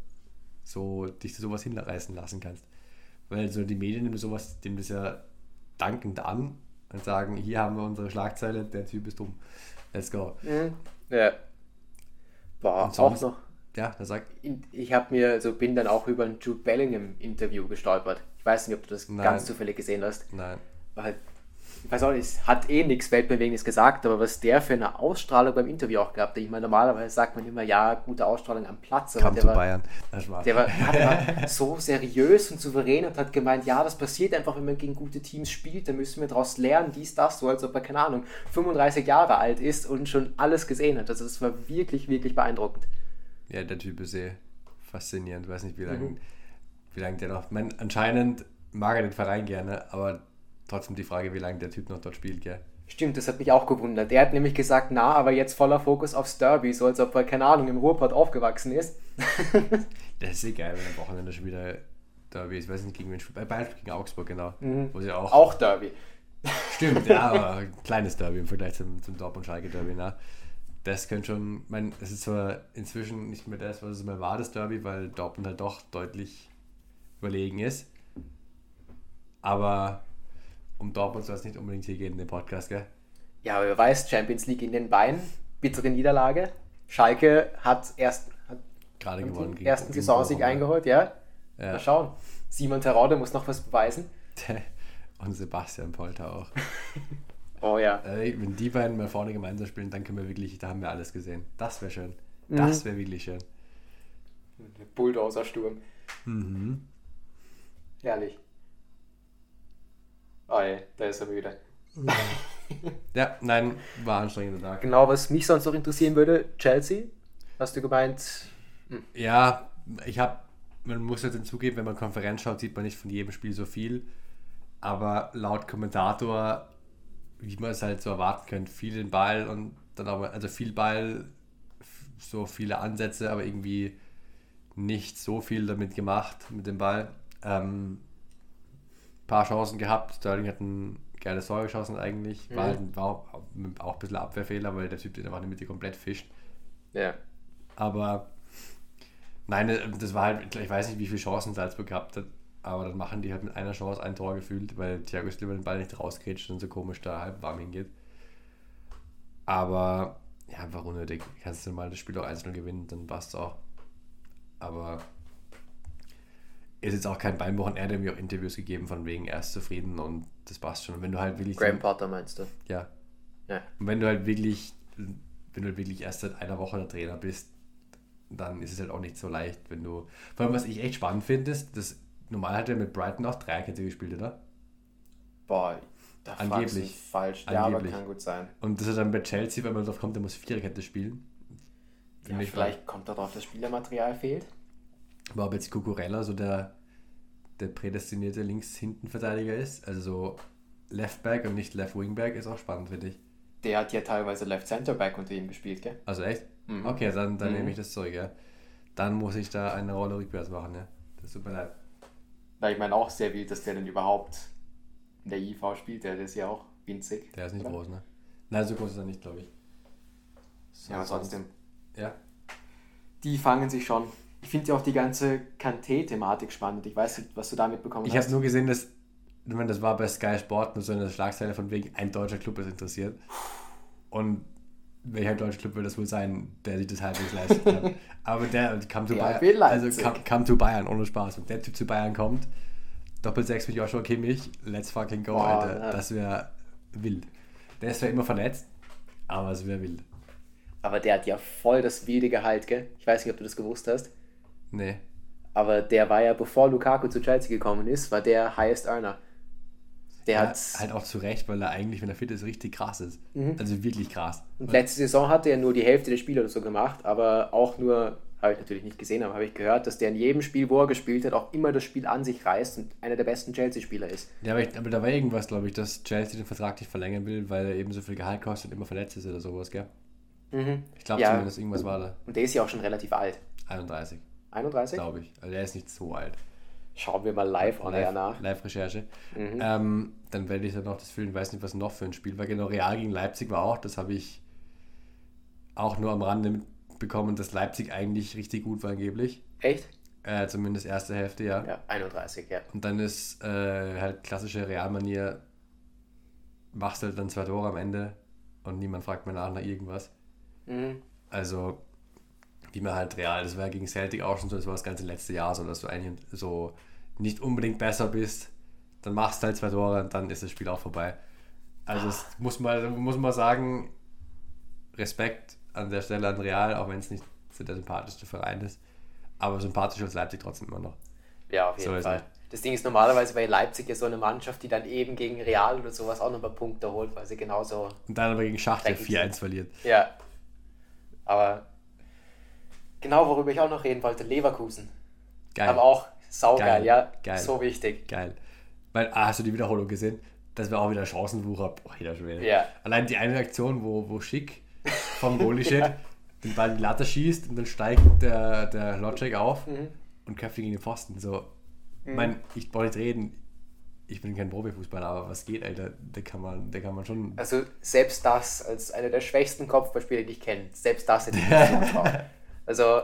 so dich zu sowas hinreißen lassen kannst. Weil so die Medien nehmen sowas, dem das ja dankend an und sagen, hier haben wir unsere Schlagzeile, der Typ ist dumm. Let's go. Mhm. Ja. Boah, Und auch sonst- noch. Ja, der sagt, Ich habe mir, so bin dann auch über ein Jude Bellingham Interview gestolpert. Ich weiß nicht, ob du das Nein. ganz zufällig gesehen hast. nein. War halt, ich weiß auch nicht, es hat eh nichts Weltbewegendes gesagt, aber was der für eine Ausstrahlung beim Interview auch gehabt hat. Ich meine, normalerweise sagt man immer, ja, gute Ausstrahlung am Platz, aber Kam der zu war, Bayern. Das der war, ja, der war so seriös und souverän und hat gemeint, ja, das passiert einfach, wenn man gegen gute Teams spielt, da müssen wir daraus lernen, dies, das, so als ob er, keine Ahnung, 35 Jahre alt ist und schon alles gesehen hat. Also das war wirklich, wirklich beeindruckend. Ja, der Typ ist eh faszinierend. Ich weiß nicht, wie lange Mhm. wie lang der noch. Meine, anscheinend mag er den Verein gerne, aber trotzdem die Frage, wie lange der Typ noch dort spielt, gell? Stimmt, das hat mich auch gewundert. Er hat nämlich gesagt, na, aber jetzt voller Fokus aufs Derby, so als ob er, keine Ahnung, im Ruhrpott aufgewachsen ist. Das ist eh geil, wenn am Wochenende schon wieder Derby, ich weiß nicht, gegen wen spielt. Bayern gegen Augsburg, genau. Wo sie auch. Auch Derby. Stimmt, ja, aber ein kleines Derby im Vergleich zum, zum Dortmund-Schalke-Derby, ne? Das könnte schon, ich meine, es ist zwar inzwischen nicht mehr das, was es mal war, das Derby, weil Dortmund halt doch deutlich überlegen ist. Aber um Dortmund soll es nicht unbedingt hier gehen in dem Podcast, gell? Ja, aber wer weiß, Champions League in den Beinen, bittere Niederlage. Schalke hat erst hat Gerade gewonnen. den ersten Saisonsieg eingeholt, ja. Ja. Mal schauen. Simon Terode muss noch was beweisen. Und Sebastian Polter auch. Oh ja. Ey, wenn die beiden mal vorne gemeinsam spielen, dann können wir wirklich, da haben wir alles gesehen. Das wäre schön. Das wäre wirklich schön. Bulldozer-Sturm. Mhm. Herrlich. Oh ey, da ist er müde. Ja, nein, war anstrengender Tag. Genau, was mich sonst noch interessieren würde, Chelsea, hast du gemeint, Ja, ich habe, man muss jetzt hinzugeben, wenn man Konferenz schaut, sieht man nicht von jedem Spiel so viel. Aber laut Kommentator, wie man es halt so erwarten könnte, viel den Ball und dann aber, also viel Ball, so viele Ansätze, aber irgendwie nicht so viel damit gemacht mit dem Ball. Ähm, paar Chancen gehabt, Sterling hat ein geiles Tor geschossen eigentlich, war, halt, war auch, auch ein bisschen Abwehrfehler, weil der Typ den einfach in der Mitte komplett fischt. ja, Aber nein, das war halt, ich weiß nicht, wie viele Chancen Salzburg gehabt hat, aber dann machen die halt mit einer Chance ein Tor gefühlt, weil Thiago Silva den Ball nicht rausgrätscht und so komisch da halb warm hingeht. Aber ja, war unnötig. Kannst du mal das Spiel auch 1-0 gewinnen, dann passt auch. Aber ist jetzt auch kein Beinbruch er hat mir auch Interviews gegeben von wegen, er ist zufrieden und das passt schon. Und wenn du halt wirklich. Graham Potter meinst du? Ja. Ja. Und wenn du halt wirklich, wenn du halt wirklich erst seit einer Woche der Trainer bist, dann ist es halt auch nicht so leicht, wenn du. Vor allem, was ich echt spannend finde, ist, dass normal hat er mit Brighton auch Dreierkette gespielt, oder? Boah, da Angeblich. falsch. Ja, aber kann gut sein. Und dass er dann bei Chelsea, wenn man drauf kommt, der muss Viererkette spielen. Ja, Finde ich vielleicht kommt darauf, dass Spielermaterial fehlt. war aber jetzt Cucurella so der, der prädestinierte Links-Hinten-Verteidiger ist. Also so Left Back und nicht Left Wing Back ist auch spannend, finde ich. Der hat ja teilweise Left Center Back unter ihm gespielt, gell? Also echt? Mhm. Okay, dann, dann Mhm. nehme ich das zurück, ja. Dann muss ich da eine Rolle rückwärts machen, ja. Das tut mir leid. Weil ich meine auch sehr wild, dass der denn überhaupt in der IV spielt. Der ist ja auch winzig. Der ist nicht oder? groß, ne? Nein, so groß ist er nicht, glaube ich. Ja, aber trotzdem. Ja. Die fangen sich schon. Ich finde ja auch die ganze Kanté-Thematik spannend. Ich weiß nicht, was du damit bekommen Ich hast. habe nur gesehen, dass, ich meine, das war bei Sky Sport nur so eine Schlagzeile von wegen, ein deutscher Club ist interessiert. Und welcher deutsche Club will das wohl sein, der sich das halbwegs leisten kann? Aber der kam zu Der Bayern. Also kam, kam zu Bayern, ohne Spaß. Wenn der Typ zu Bayern kommt, Doppel 6 mit Joshua Kimmich, let's fucking go, Boah, Alter. ja. Das wäre wild. Der ist zwar immer verletzt, aber es wäre wild. Aber der hat ja voll das wilde Gehalt, gell? Ich weiß nicht, ob du das gewusst hast. Nee. Aber der war ja, bevor Lukaku zu Chelsea gekommen ist, war der Highest Earner. Der Ja, hat. halt auch zu Recht, weil er eigentlich, wenn er fit ist, richtig krass ist. Mhm. Also wirklich krass. Und letzte Saison hatte er nur die Hälfte der Spiele oder so gemacht, aber auch nur, habe ich natürlich nicht gesehen, aber habe ich gehört, dass der in jedem Spiel, wo er gespielt hat, auch immer das Spiel an sich reißt und einer der besten Chelsea-Spieler ist. Ja, aber, ich, aber da war irgendwas, glaube ich, dass Chelsea den Vertrag nicht verlängern will, weil er eben so viel Gehalt kostet und immer verletzt ist oder sowas, gell? Ich glaube Ja. zumindest, irgendwas war da. Und der ist ja auch schon relativ alt. 31, 31? glaube ich. Also er ist nicht so alt. Schauen wir mal live on air nach. Live-Recherche. Mhm. Ähm, dann werde ich dann noch das fühlen, weiß nicht, was noch für ein Spiel war. Genau, Real gegen Leipzig war auch, das habe ich auch nur am Rande mitbekommen, dass Leipzig eigentlich richtig gut war angeblich. Echt? Äh, zumindest erste Hälfte, ja. Ja, 31, ja. Und dann ist äh, halt klassische Realmanier, machst halt dann zwei Tore am Ende und niemand fragt mehr nach nach irgendwas. Mhm. Also, wie man halt real, das war ja gegen Celtic auch schon so, das war das ganze letzte Jahr so, dass du eigentlich so nicht unbedingt besser bist, dann machst du halt zwei Tore und dann ist das Spiel auch vorbei. Also, das muss man, muss man sagen, Respekt an der Stelle an Real, auch wenn es nicht so der sympathischste Verein ist. Aber sympathischer als Leipzig trotzdem immer noch. Ja, auf So jeden ist Fall. Das Ding ist normalerweise bei Leipzig ja so eine Mannschaft, die dann eben gegen Real oder sowas auch nochmal Punkte holt, weil sie genauso. Und dann aber gegen Schachtel Dreckig 4-1 verliert. Ja. Aber genau worüber ich auch noch reden wollte, Leverkusen. Geil. Aber auch saugeil, Geil. ja. Geil. So wichtig. Geil. Weil, ah, hast du die Wiederholung gesehen? Das war auch wieder Chancenwucher. Boah, jeder Schwede. Ja. Allein die eine Aktion, wo, wo Schick vom Goalie steht, den Ball in die Latte schießt und dann steigt der, der Lodgek auf Mhm. und köpft gegen den Pfosten. So, Ich meine, ich brauche nicht reden. Ich bin kein Profifußballer, aber was geht, Alter? Da kann man, da kann man schon. Also selbst das, als einer der schwächsten Kopfballspieler, die ich kenne, selbst das hätte ich nicht. Also,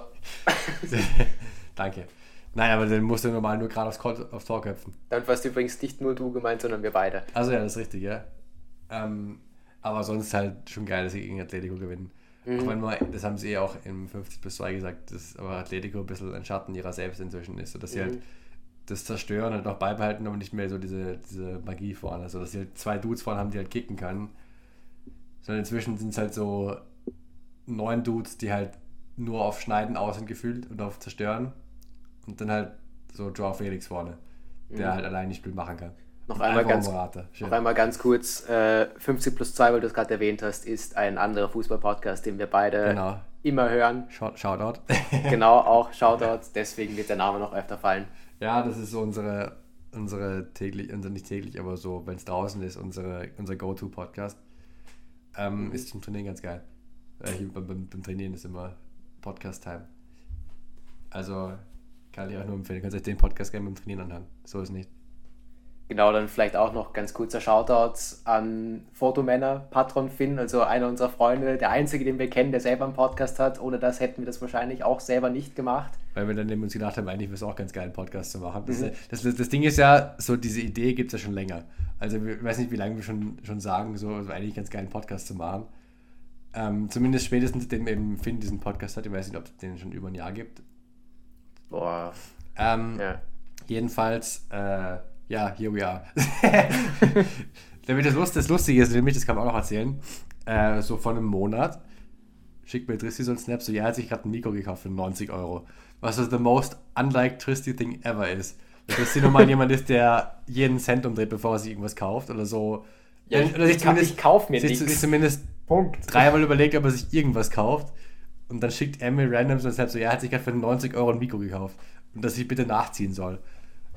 Danke. Nein, aber dann musst du normal nur gerade aufs, aufs Tor köpfen. damit warst übrigens nicht nur du gemeint, sondern wir beide. Also ja, das ist richtig, ja. Ähm, aber sonst halt schon geil, dass sie gegen Atletico gewinnen. Auch wenn man, das haben sie eh auch im 50 bis 2 gesagt, dass aber Atletico ein bisschen ein Schatten ihrer selbst inzwischen ist. So dass sie halt das Zerstören halt noch beibehalten, aber nicht mehr so diese, diese Magie vorne. So dass sie halt zwei Dudes vorne haben, die halt kicken können. Sondern inzwischen sind es halt so neun Dudes, die halt nur auf Schneiden aus sind gefühlt und auf Zerstören. Und dann halt so Joao Felix vorne, der halt allein nicht Spiel machen kann. Noch einmal ganz-. Noch einmal ganz kurz, äh, 50 plus 2, weil du es gerade erwähnt hast, ist ein anderer Fußball-Podcast, den wir beide Genau. immer hören. Shout- Shoutout. Genau, auch Shoutout, deswegen wird der Name noch öfter fallen. ja, das ist so unsere, unsere täglich, unser nicht täglich, aber so, wenn es draußen ist, unsere, unser Go-To-Podcast. Ähm, Ist zum Trainieren ganz geil. Äh, beim, beim Trainieren ist immer Podcast-Time. Also kann ich auch nur empfehlen. Ihr könnt euch den Podcast gerne beim Trainieren anhören. So ist nicht. Genau, dann vielleicht auch noch ganz kurzer Shoutout an Fotomänner, Patron Finn, also einer unserer Freunde, der einzige, den wir kennen, der selber einen Podcast hat. Ohne das hätten wir das wahrscheinlich auch selber nicht gemacht. Weil wir dann eben uns gedacht haben, eigentlich wäre es auch ganz geil, einen Podcast zu machen. Das, Mhm. das, das, das Ding ist ja, so diese Idee gibt es ja schon länger. Also ich weiß nicht, wie lange wir schon, schon sagen, so also eigentlich ganz geil, einen Podcast zu machen. Ähm, zumindest spätestens, seitdem eben Finn diesen Podcast hat. Ich weiß nicht, ob es den schon über ein Jahr gibt. Boah, Ähm, ja. Jedenfalls, äh, ja, here we are. Damit das, Lust, das Lustige ist, nämlich, das kann man auch noch erzählen, äh, so vor einem Monat schickt mir Tristy so ein Snap, so, ja, er hat sich gerade ein Mikro gekauft für 90 Euro. Was so the most unlike Tristy thing ever ist. Dass Tristy normal jemand ist, der jeden Cent umdreht, bevor er sich irgendwas kauft oder so. Ja, ich- oder ich kann- ich kauf mir nichts. sich zumindest Punkt. dreimal überlegt, ob er sich irgendwas kauft. Und dann schickt er mir random so Snap, so, ja, er hat sich gerade für 90 Euro ein Mikro gekauft. Und dass ich bitte nachziehen soll.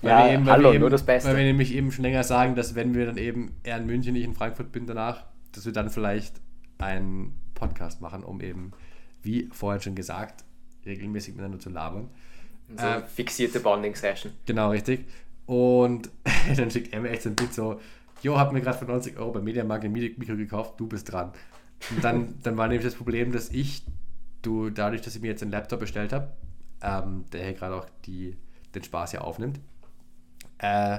Ja, wir weil hallo, wir eben, nur das Beste. Weil wir nämlich eben schon länger sagen, dass wenn wir dann eben eher in München, ich in Frankfurt bin danach, dass wir dann vielleicht einen Podcast machen, um eben, wie vorhin schon gesagt, regelmäßig miteinander zu labern. So Äh, fixierte Bonding-Session. Genau, richtig. Und dann schickt er mir echt so ein Bild so, jo, hab mir gerade für 90 Euro bei Mediamarkt ein Mikro gekauft, du bist dran. Und dann, dann war nämlich das Problem, dass ich, du, dadurch, dass ich mir jetzt einen Laptop bestellt habe, ähm, der hier gerade auch die, den Spaß hier aufnimmt, äh,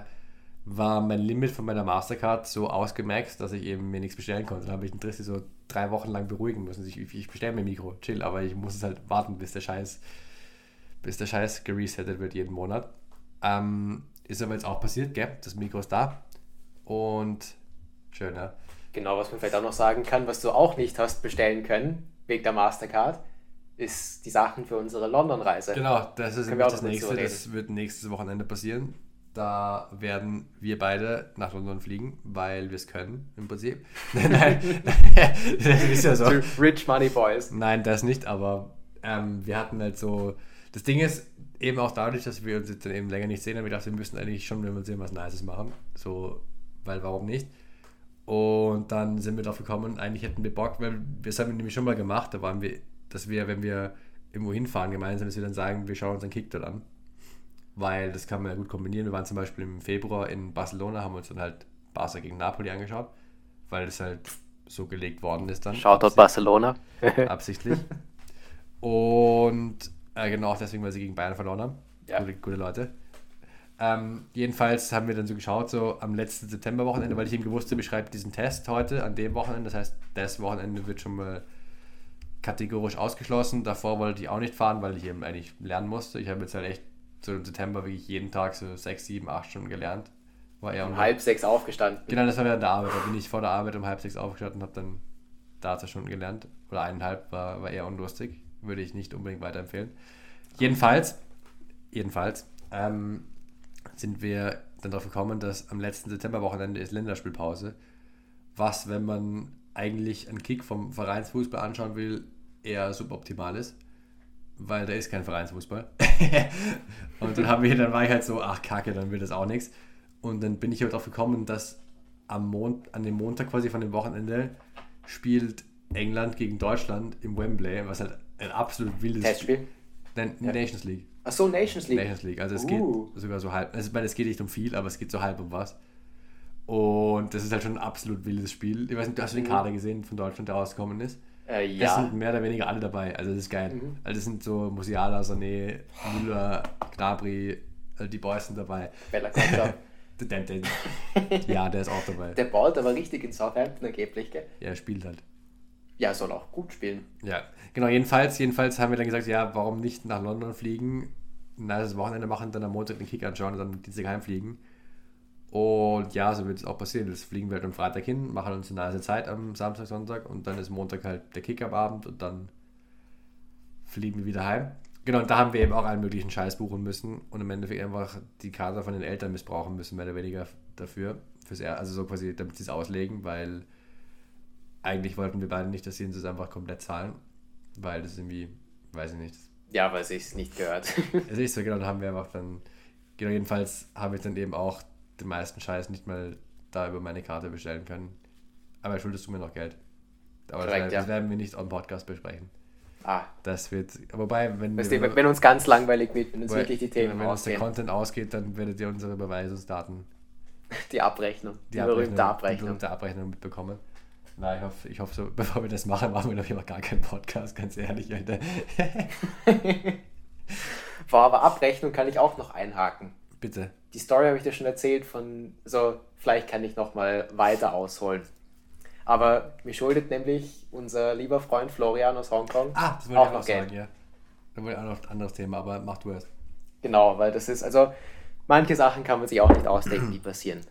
war mein Limit von meiner Mastercard so ausgemaxt, dass ich eben mir nichts bestellen konnte. Dann habe ich den Trissi so drei Wochen lang beruhigen müssen. Ich, ich bestelle mir ein Mikro, chill, aber ich muss es halt warten, bis der Scheiß, bis der Scheiß geresettet wird jeden Monat. Ähm, ist aber jetzt auch passiert, gell? Das Mikro ist da. Und schön, ja. Genau, was man vielleicht auch noch sagen kann, was du auch nicht hast bestellen können, wegen der Mastercard, ist die Sachen für unsere London-Reise. Genau, das ist das nächste. Das wird nächstes Wochenende passieren. Da werden wir beide nach London fliegen, weil wir es können, im Prinzip. Nein, das ist ja so. Rich Money Boys. Nein, das nicht, aber ähm, wir hatten halt so. Das Ding ist, eben auch dadurch, dass wir uns jetzt dann eben länger nicht sehen, haben wir gedacht, wir müssen eigentlich schon, wenn wir sehen, was Nices machen. So, weil warum nicht? Und dann sind wir drauf gekommen, eigentlich hätten wir Bock, weil wir das haben wir nämlich schon mal gemacht, da waren wir, dass wir, wenn wir irgendwo hinfahren gemeinsam, dass wir dann sagen, wir schauen uns einen Kick dort an. Weil das kann man ja gut kombinieren. Wir waren zum Beispiel im Februar in Barcelona, haben uns dann halt Barca gegen Napoli angeschaut, weil das halt so gelegt worden ist dann. Shoutout Barcelona. absichtlich. Und äh, genau auch deswegen, weil sie gegen Bayern verloren haben. Ja. Gute, gute Leute. Ähm, jedenfalls haben wir dann so geschaut, so am letzten Septemberwochenende, weil ich eben gewusst habe, ich schreibe diesen Test heute an dem Wochenende. Das heißt, das Wochenende wird schon mal kategorisch ausgeschlossen. Davor wollte ich auch nicht fahren, weil ich eben eigentlich lernen musste. Ich habe jetzt halt echt so im September wirklich jeden Tag so sechs, sieben, acht Stunden gelernt. War eher Um halb sechs aufgestanden. Genau, das war während der Arbeit. Da bin ich vor der Arbeit um halb sechs aufgestanden und habe dann da zwei Stunden gelernt. Oder eineinhalb war, war eher unlustig. Würde ich nicht unbedingt weiterempfehlen. Jedenfalls, jedenfalls ähm, sind wir dann darauf gekommen, dass am letzten Septemberwochenende ist Länderspielpause. Was, wenn man eigentlich einen Kick vom Vereinsfußball anschauen will, eher suboptimal ist. Weil da ist kein Vereinsfußball. und dann haben wir, dann war ich halt so, ach kacke, dann wird das auch nichts. Und dann bin ich halt darauf gekommen, dass am Mond, an dem Montag quasi von dem Wochenende spielt England gegen Deutschland im Wembley, was halt ein absolut wildes Testspiel. Nein, Ja. Nations League. Ach so, Nations League. Nations League. Also es Uh. geht sogar so halb. Also ich meine, es geht nicht um viel, aber es geht so halb um was. Und das ist halt schon ein absolut wildes Spiel. Ich weiß nicht, hast du den Mhm. Kader gesehen von Deutschland, der rausgekommen ist? Äh, Es ja. sind mehr oder weniger alle dabei. Also das ist geil. Mhm. Also das sind so Musiala, Sané, Müller, Gnabry, also die Boys sind dabei. Bella. Den, den, ja, der ist auch dabei. Der ballt aber richtig in Southampton angeblich, gell? Ja, er spielt halt. Ja, soll auch gut spielen. Ja, genau, jedenfalls, jedenfalls haben wir dann gesagt, ja, warum nicht nach London fliegen, ein nices Wochenende machen, dann am Montag den Kick anschauen und dann Dienstag heimfliegen. Und ja, so wird es auch passieren. Das fliegen wir halt am Freitag hin, machen uns eine nice Zeit am Samstag, Sonntag und dann ist Montag halt der Kick am Abend und dann fliegen wir wieder heim. Genau, und da haben wir eben auch allen möglichen Scheiß buchen müssen und im Endeffekt einfach die Karte von den Eltern missbrauchen müssen, mehr oder weniger dafür. Fürs, Er- also so quasi, damit sie es auslegen, weil eigentlich wollten wir beide nicht, dass sie uns das einfach komplett zahlen, weil das irgendwie, weiß ich nicht. Ja, weil ich es nicht gehört. Es ist so, genau, dann haben wir einfach dann, genau, jedenfalls habe ich dann eben auch den meisten Scheiß nicht mal da über meine Karte bestellen können. Aber schuldest du mir noch Geld. Aber das, Korrekt, werden- ja. das werden wir nicht am Podcast besprechen. ah, Das wird, wobei, wenn, weißt wir- du, wenn uns ganz langweilig wird, wenn uns weil- wirklich die Themen wenn uns der ausgehen. Content ausgeht, dann werdet ihr unsere Überweisungsdaten, Die Abrechnung. Die, die, berühmte Die Abrechnung. berühmte Abrechnung mitbekommen. Na, ich hoffe, ich hoffe so, bevor wir das machen, machen wir glaube ich noch gar keinen Podcast, ganz ehrlich, Alter. Boah, aber Abrechnung kann ich auch noch einhaken. Bitte. Die Story habe ich dir schon erzählt von, so, vielleicht kann ich noch mal weiter ausholen. Aber mir schuldet nämlich unser lieber Freund Florian aus Hongkong Ah, das wollte auch ich auch noch noch Geld. sagen, ja. Da wollte ich auch noch ein anderes Thema, aber mach du erst. Genau, weil das ist, also manche Sachen kann man sich auch nicht ausdenken, die passieren.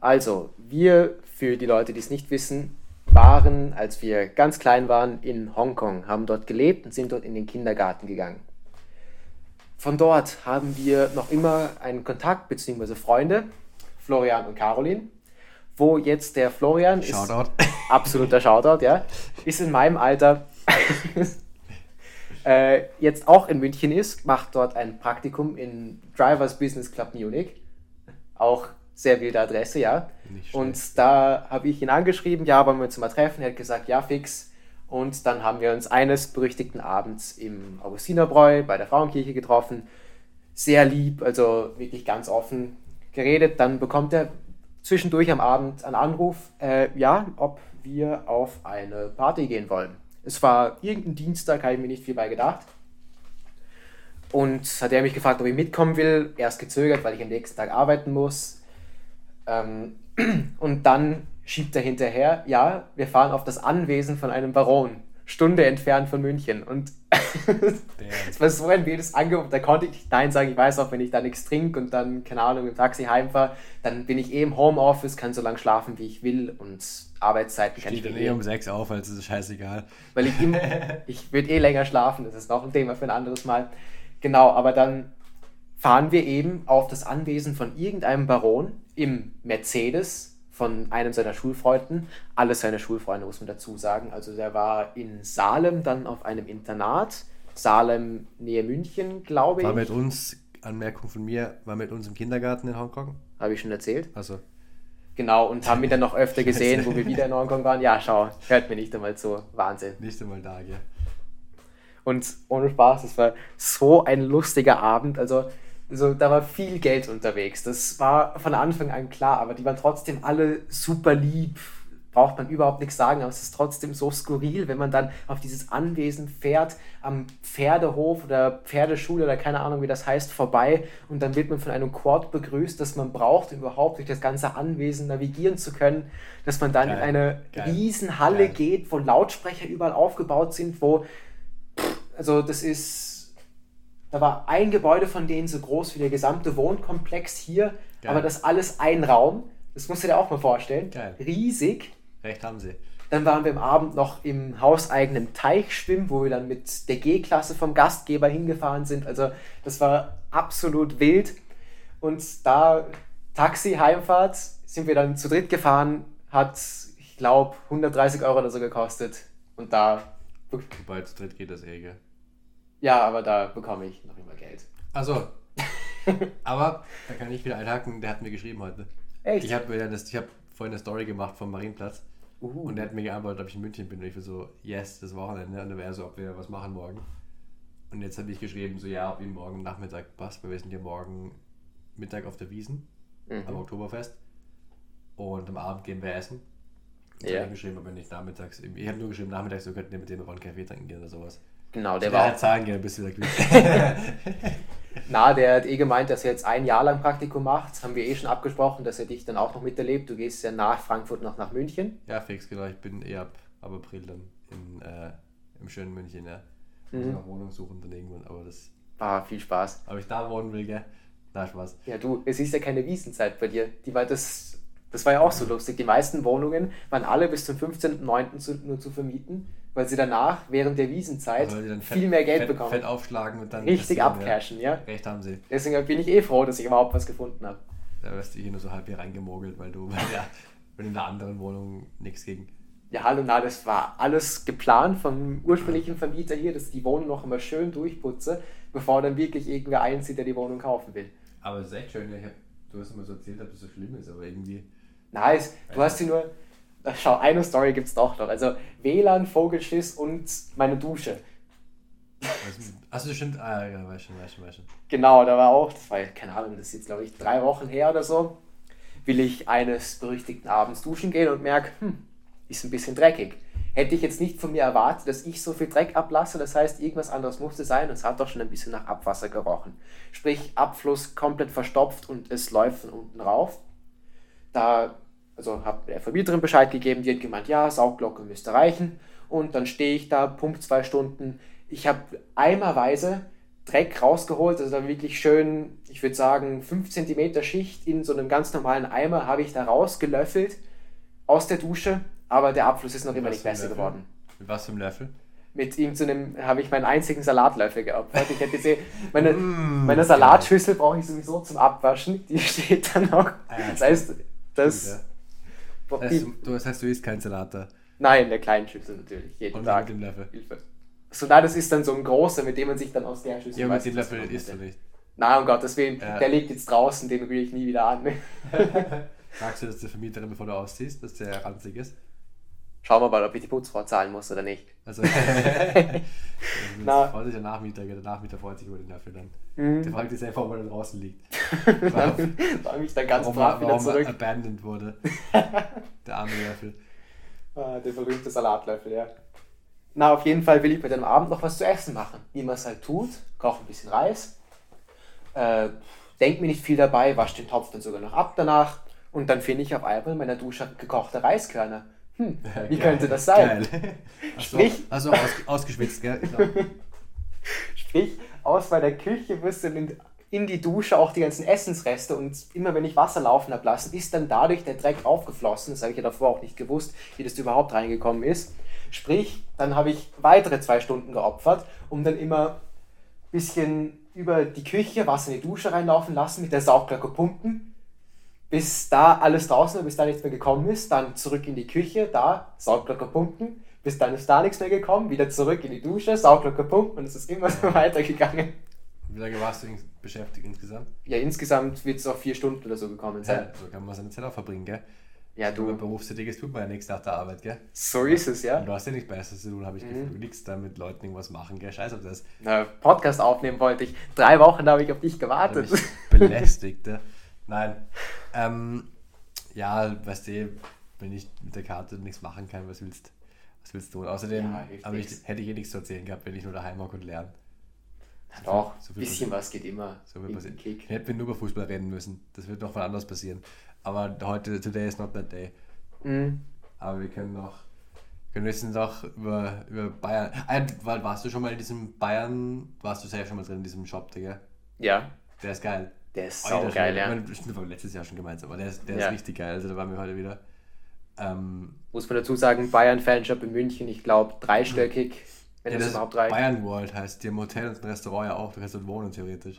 Also, wir, für die Leute, die es nicht wissen, waren, als wir ganz klein waren, in Hongkong, haben dort gelebt und sind dort in den Kindergarten gegangen. Von dort haben wir noch immer einen Kontakt, beziehungsweise Freunde, Florian und Caroline, wo jetzt der Florian ist Shoutout. absoluter Shoutout, ja, ist in meinem Alter äh, jetzt auch in München ist, macht dort ein Praktikum in Drivers Business Club Munich. Auch sehr wilde Adresse, ja. Und da habe ich ihn angeschrieben, ja, wollen wir uns mal treffen? Er hat gesagt, ja, fix. Und dann haben wir uns eines berüchtigten Abends im Augustinerbräu bei der Frauenkirche getroffen. Sehr lieb, also wirklich ganz offen geredet. Dann bekommt er zwischendurch am Abend einen Anruf, äh, ja, ob wir auf eine Party gehen wollen. Es war irgendein Dienstag, habe ich mir nicht viel bei gedacht. Und hat er mich gefragt, ob ich mitkommen will. Erst gezögert, weil ich am nächsten Tag arbeiten muss. Ähm, und dann schiebt er hinterher, ja, wir fahren auf das Anwesen von einem Baron, Stunde entfernt von München. Und es war so ein wildes Angebot, da konnte ich Nein sagen. Ich weiß auch, wenn ich da nichts trinke und dann, keine Ahnung, im Taxi heimfahre, dann bin ich eh im Homeoffice, kann so lange schlafen, wie ich will und Arbeitszeiten kann ich dann eh eh um 6 auf, also ist es scheißegal. weil ich, im, ich würde eh länger schlafen, das ist noch ein Thema für ein anderes Mal. Genau, aber dann fahren wir eben auf das Anwesen von irgendeinem Baron im Mercedes von einem seiner Schulfreunden. Alle seine Schulfreunde, muss man dazu sagen. Also der war in Salem dann auf einem Internat. Salem, Nähe München, glaube War ich. mit uns, Anmerkung von mir, war mit uns im Kindergarten in Hongkong. Habe ich schon erzählt. Also, Genau, und haben ihn dann noch öfter gesehen, wo wir wieder in Hongkong waren. Ja, schau, hört mir nicht einmal zu. Wahnsinn. nicht einmal da, gell? Und ohne Spaß, es war so ein lustiger Abend. Also, also da war viel Geld unterwegs. Das war von Anfang an klar, aber die waren trotzdem alle super lieb. Braucht man überhaupt nichts sagen, aber es ist trotzdem so skurril, wenn man dann auf dieses Anwesen fährt, am Pferdehof oder Pferdeschule oder keine Ahnung, wie das heißt, vorbei und dann wird man von einem Quad begrüßt, das man braucht, um überhaupt durch das ganze Anwesen navigieren zu können, dass man dann Geil. in eine Geil. Riesenhalle Geil. geht, wo Lautsprecher überall aufgebaut sind, wo also das ist, da war ein Gebäude von denen so groß wie der gesamte Wohnkomplex hier, Geil. aber das alles ein Raum. Das musst du dir auch mal vorstellen. Geil. Riesig. Recht haben sie. Dann waren wir am Abend noch im hauseigenen Teich schwimmen, wo wir dann mit der G-Klasse vom Gastgeber hingefahren sind. Also das war absolut wild. Und da Taxi, Heimfahrt, sind wir dann zu dritt gefahren, hat, ich glaube, 130 Euro oder so gekostet. Und da, Wobei zu dritt geht das eh, gell? Ja, aber da bekomme ich noch immer Geld. Also, aber da kann ich wieder einhaken, der hat mir geschrieben heute. Echt? Ich habe ich hab vorhin eine Story gemacht vom Marienplatz Uh. und der hat mir geantwortet, ob ich in München bin. Und ich war so, yes, das Wochenende. Und dann wäre so, ob wir was machen morgen. Und jetzt habe ich geschrieben, so ja, ob ihm morgen Nachmittag passt, weil wir sind ja morgen Mittag auf der Wiesen am Oktoberfest. Und am Abend gehen wir essen. Ja. ich geschrieben, ob wir nicht nachmittags, ich habe nur geschrieben, nachmittags, wir könnten ja mit dem einen Kaffee trinken gehen oder sowas. Genau, der Der war hat zahlen du wieder glücklich. Na, der hat eh gemeint, dass er jetzt ein Jahr lang Praktikum macht. Das haben wir eh schon abgesprochen, dass er dich dann auch noch miterlebt. Du gehst ja nach Frankfurt noch nach München. ja, fix, genau. Ich bin eher ab, ab April dann in, äh, im schönen München, ja. Muss noch Wohnung suchen dann irgendwann, aber das, Ah, viel Spaß. ob ich da wohnen will, gell? Na, Spaß. Ja, du, es ist ja keine Wiesenzeit bei dir. Die war das, das war ja auch so lustig. Die meisten Wohnungen waren alle bis zum 15.09. Zu, nur zu vermieten, weil sie danach während der Wiesenzeit viel mehr Geld fett, bekommen. Fett aufschlagen und dann. Richtig abcashen, ja. Ja. Recht haben sie. Deswegen bin ich eh froh, dass ich überhaupt was gefunden habe. Da wirst du hier nur so halb hier reingemogelt, weil du, weil ja, weil in der anderen Wohnung nichts gegen. Ja, hallo, na, das war alles geplant vom ursprünglichen Vermieter hier, dass ich die Wohnung noch immer schön durchputze, bevor dann wirklich irgendwer einzieht, der die Wohnung kaufen will. Aber es ist echt schön, ich hab, du hast immer so erzählt, dass es so schlimm ist, aber irgendwie. Nice, du hast sie nur. Schau, eine Story gibt's doch noch. Also WLAN, Vogelschiss und meine Dusche. Achso, stimmt. Ah, ja, weiß schon, weiß schon, weiß schon. Genau, da war auch, das war, keine Ahnung, das ist jetzt glaube ich drei Wochen her oder so, will ich eines berüchtigten Abends duschen gehen und merke, hm, ist ein bisschen dreckig. Hätte ich jetzt nicht von mir erwartet, dass ich so viel Dreck ablasse, das heißt, irgendwas anderes musste sein und es hat doch schon ein bisschen nach Abwasser gerochen. Sprich, Abfluss komplett verstopft und es läuft von unten rauf. Da, also habe der Vermieterin Bescheid gegeben, die hat gemeint, ja, Saugglocke müsste reichen. Und dann stehe ich da, pump zwei Stunden. Ich habe eimerweise Dreck rausgeholt, also da wirklich schön, ich würde sagen, 5 cm Schicht in so einem ganz normalen Eimer habe ich da rausgelöffelt aus der Dusche, aber der Abfluss ist noch immer nicht besser Löffel? geworden. Mit was einem Löffel? Mit irgendeinem habe ich meinen einzigen Salatlöffel geopfert. Ich hätte eh, meine, Mm, meine Salatschüssel brauche ich sowieso zum Abwaschen. Die steht dann noch. ja, Das heißt, das. Ja. Das heißt, die, du, du- das heißt, du isst keinen Salat da. nein, der kleinen Schüssel natürlich. Jeden Und Tag. mit dem Löffel. Hilfe. So, na, das ist dann so ein großer, mit dem man sich dann aus der Schüssel. Ja, mit dem Löffel isst du nicht. Nein, um Gottes Willen, Ja. der liegt jetzt draußen, den rühre ich nie wieder an. Sagst du das der Vermieterin, bevor du ausziehst, dass der ranzig ist? Schauen wir mal, ob ich die Putzfrau zahlen muss oder nicht. Also, Na. Freut sich der Nachmieter, der Nachmieter freut sich über den Löffel dann. Mhm. Der fragt sich selber, ob er da draußen liegt. dann räume ich dann ganz warum brav wieder warum er zurück. abandoned wurde. Der arme Löffel. Ah, der berühmte Salatlöffel, ja. Na, auf jeden Fall will ich bei dem Abend noch was zu essen machen. Wie man es halt tut. Koche ein bisschen Reis. Äh, denk mir nicht viel dabei, wasche den Topf dann sogar noch ab danach. Und dann finde ich auf einmal in meiner Dusche gekochte Reiskörner. Hm, wie Geil. könnte das sein? Geil. Sprich- du auch aus, ausgeschwitzt, gell? Sprich, aus meiner Küche wirst du in, in die Dusche auch die ganzen Essensreste und immer wenn ich Wasser laufen habe lassen, ist dann dadurch der Dreck aufgeflossen. Das habe ich ja davor auch nicht gewusst, wie das überhaupt reingekommen ist. Sprich, dann habe ich weitere zwei Stunden geopfert, um dann immer ein bisschen über die Küche Wasser in die Dusche reinlaufen lassen, mit der Saugglocke pumpen, bis da alles draußen war, bis da nichts mehr gekommen ist, dann zurück in die Küche, da Saugglocke pumpen, bis dann ist da nichts mehr gekommen, wieder zurück in die Dusche, Saugglocke pumpen und es ist immer so weitergegangen. Wie lange warst du beschäftigt insgesamt? Ja, insgesamt wird es auf vier Stunden oder so gekommen sein. Ja, so kann man seine Zeit auch verbringen, gell? Ja, Du berufstätiges tut man ja nichts nach der Arbeit, gell? so ist es, Und ja. du hast ja nichts Besseres zu tun, habe ich Mhm. gefühlt. Nichts da mit Leuten irgendwas machen, gell? Scheiß auf das. Na, Podcast aufnehmen wollte ich. Drei Wochen habe ich auf dich gewartet. belästigt, ja. Nein. Ähm, ja, weißt du, wenn ich mit der Karte nichts machen kann, was willst was willst du tun? Außerdem Ja, aber ich, hätte ich eh nichts zu erzählen gehabt, wenn ich nur daheim hocke und lerne. Doch, so ein viel bisschen was geht immer. So Irgendein passieren. Kick. Hätten wir nur über Fußball reden müssen. Das wird noch von anders passieren. Aber heute, today is not that day. Mhm. Aber wir können noch, können jetzt noch über, über Bayern. Ah, warst du schon mal in diesem Bayern, warst du sehr schon mal drin in diesem Shop, Digga? Ja, Der ist geil. Der ist saugeil, schon- ja. Bestimmt haben wir letztes Jahr schon gemeinsam, aber der ist, der Ja. ist richtig geil. Also da waren wir heute wieder. Ähm, Muss man dazu sagen, Bayern-Fanshop in München, ich glaube dreistöckig, wenn ja, das das überhaupt reicht. Bayern World heißt, die haben Hotel und ein Restaurant ja auch, du kannst dort wohnen theoretisch.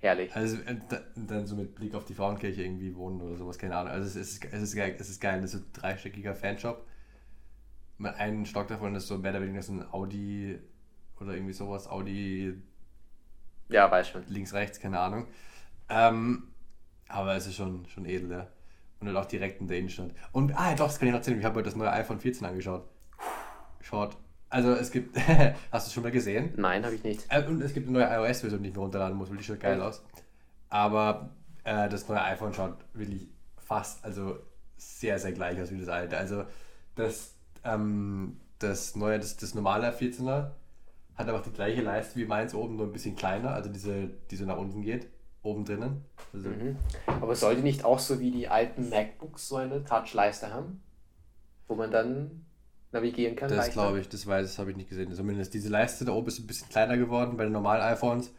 Herrlich. Also und dann so mit Blick auf die Frauenkirche irgendwie wohnen oder sowas, keine Ahnung. Also es ist, es ist geil, es ist geil. Das ist ein dreistöckiger Fanshop. Mal Ein Stock davon ist so mehr oder weniger so ein Audi oder irgendwie sowas, Audi Ja, weiß schon. links, rechts, keine Ahnung. Ähm, aber es ist schon, schon edel, ja. Und dann auch direkt in der Innenstadt. Und, ah, doch, das kann ich noch erzählen. Ich habe heute das neue iPhone 14 angeschaut. Schaut Also es gibt, hast du es schon mal gesehen? Nein, habe ich nicht. Äh, Und es gibt eine neue iOS-Version, die ich mir runterladen muss, weil die schaut geil Ja. aus. Aber äh, das neue iPhone schaut wirklich fast, also sehr, sehr gleich aus wie das alte. Also das, ähm, das neue, das, das normale 14er hat einfach die gleiche Leiste wie meins oben, nur ein bisschen kleiner, also diese, die so nach unten geht, oben drinnen. Also, Mhm. Aber soll die nicht auch so wie die alten MacBooks so eine Touchleiste haben? Wo man dann navigieren kann? Das glaube ich, das weiß das habe ich nicht gesehen. Zumindest diese Leiste da oben ist ein bisschen kleiner geworden bei den normalen iPhones.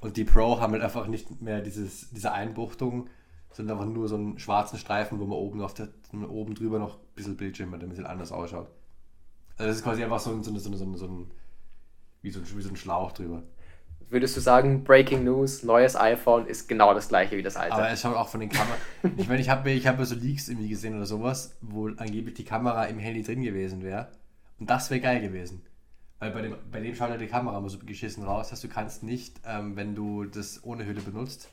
Und die Pro haben halt einfach nicht mehr dieses, diese Einbuchtung, sondern einfach nur so einen schwarzen Streifen, wo man oben auf der, oben drüber noch ein bisschen Bildschirm hat, der ein bisschen anders ausschaut. Also das ist quasi einfach so ein, so ein, so ein, so ein, so ein wie, so ein wie so ein Schlauch drüber. Würdest du sagen, Breaking News, neues iPhone ist genau das gleiche wie das alte? Aber es schaut auch von den Kameras. ich meine, ich habe ich hab so Leaks irgendwie gesehen oder sowas, wo angeblich die Kamera im Handy drin gewesen wäre. Und das wäre geil gewesen. Weil bei dem, bei dem schaut ja die Kamera immer so geschissen raus, dass du kannst nicht, ähm, wenn du das ohne Hülle benutzt,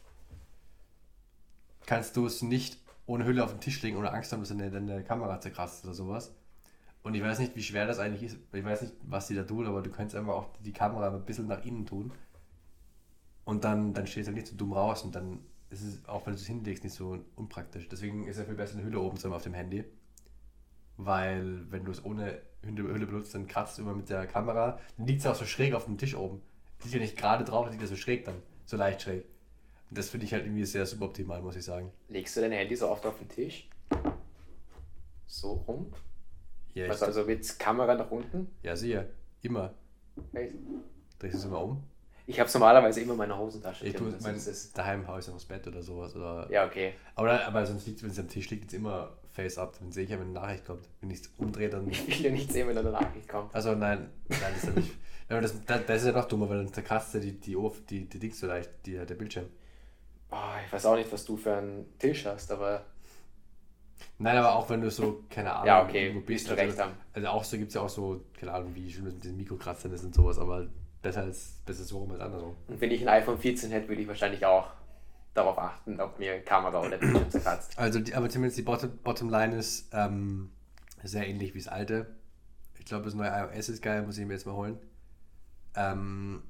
kannst du es nicht ohne Hülle auf den Tisch legen ohne Angst haben, dass deine, deine Kamera zerkratzt oder sowas. Und ich weiß nicht, wie schwer das eigentlich ist. Ich weiß nicht, was die da tun, aber du kannst einfach auch die Kamera ein bisschen nach innen tun. Und dann, dann steht es halt nicht so dumm raus und dann ist es, auch wenn du es hinlegst, nicht so unpraktisch. Deswegen ist es viel besser, eine Hülle oben zu haben auf dem Handy. Weil, wenn du es ohne Hülle, benutzt, dann kratzt du immer mit der Kamera. Dann liegt es auch so schräg auf dem Tisch oben. Liegt ja nicht gerade drauf, dann liegt er so schräg dann. So leicht schräg. Und das finde ich halt irgendwie sehr suboptimal, muss ich sagen. Legst du dein Handy so oft auf den Tisch? So rum? Ja, Was ich, also mit Kamera nach unten? ja sicher. Immer. Echt? Drehst du es immer um? Ich habe es normalerweise immer in meiner Hosentasche. Ich tue es also daheim haue ich es aufs Bett oder sowas. Oder, Ja, okay. aber, aber sonst liegt es, wenn es am Tisch liegt, ist immer face up. Dann sehe ich ja, wenn eine Nachricht kommt. Wenn ich es umdrehe, dann. Ich will ja nicht sehen, wenn eine Nachricht kommt. Also nein, nein, das ist ja nicht. Ja, das, das, das ist ja noch dummer, weil dann zerkratzt ja die, die, die, die Dings so leicht, die, der Bildschirm. Boah, ich weiß auch nicht, was du für einen Tisch hast, aber Nein, aber auch wenn du so, keine Ahnung, Ja, okay, wirst du also, recht haben. Also auch so gibt es ja auch so, keine Ahnung, wie schlimm das mit diesen Mikrokratzern ist und sowas, aber besser als besser so rum als andersrum. und wenn ich ein iPhone 14 hätte, würde ich wahrscheinlich auch darauf achten, ob mir Kamera oder Bildschirm zerkratzt. Also, die, aber zumindest die Bottom, Bottomline ist ähm, sehr ähnlich wie das alte. Ich glaube, das neue iOS ist geil, muss ich mir jetzt mal holen. Ähm,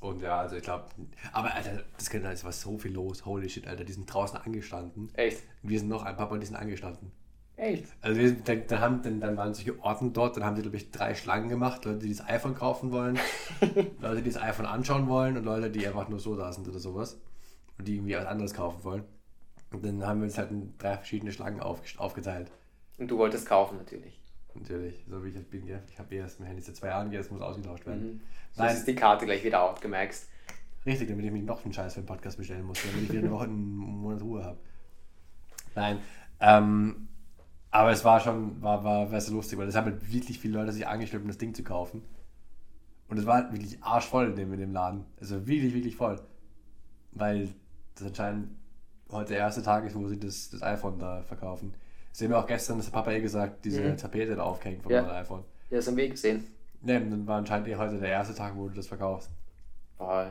und ja, also ich glaube, aber Alter, das, kann- da ist was so viel los. Holy shit, Alter, die sind draußen angestanden. Echt? Wir sind noch ein Papa und die sind angestanden. Echt? Also wir, dann, dann, haben, dann, dann waren solche Orten dort, dann haben die, glaube ich, drei Schlangen gemacht. Leute, die das iPhone kaufen wollen, Leute, die das iPhone anschauen wollen und Leute, die einfach nur so da sind oder sowas. Und die irgendwie was anderes kaufen wollen. Und dann haben wir uns halt in drei verschiedene Schlangen auf, aufgeteilt. Und du wolltest kaufen natürlich. Natürlich, so wie ich jetzt bin. Gell? Ich habe erst mein Handy seit zwei Jahren, jetzt muss ausgetauscht werden. Mhm. So Nein. ist die Karte gleich wieder outgemaxt. Richtig, damit ich mich noch einen Scheiß für den Podcast bestellen muss, damit ich wieder eine Woche einen Monat Ruhe habe. Nein, ähm, aber es war schon, war, war, war so lustig, weil es haben halt wirklich viele Leute sich angeschleppt, um das Ding zu kaufen. Und es war halt wirklich arschvoll in dem, in dem Laden. Also wirklich, wirklich voll. Weil das anscheinend heute der erste Tag ist, wo sie das, das iPhone da verkaufen. Sie haben ja auch gestern, das hat Papa eh gesagt, diese Mhm. Tapete da aufhängen vom Ja. iPhone. Ja, das haben wir gesehen. Ne, dann war anscheinend eh heute der erste Tag, wo du das verkaufst. Boah,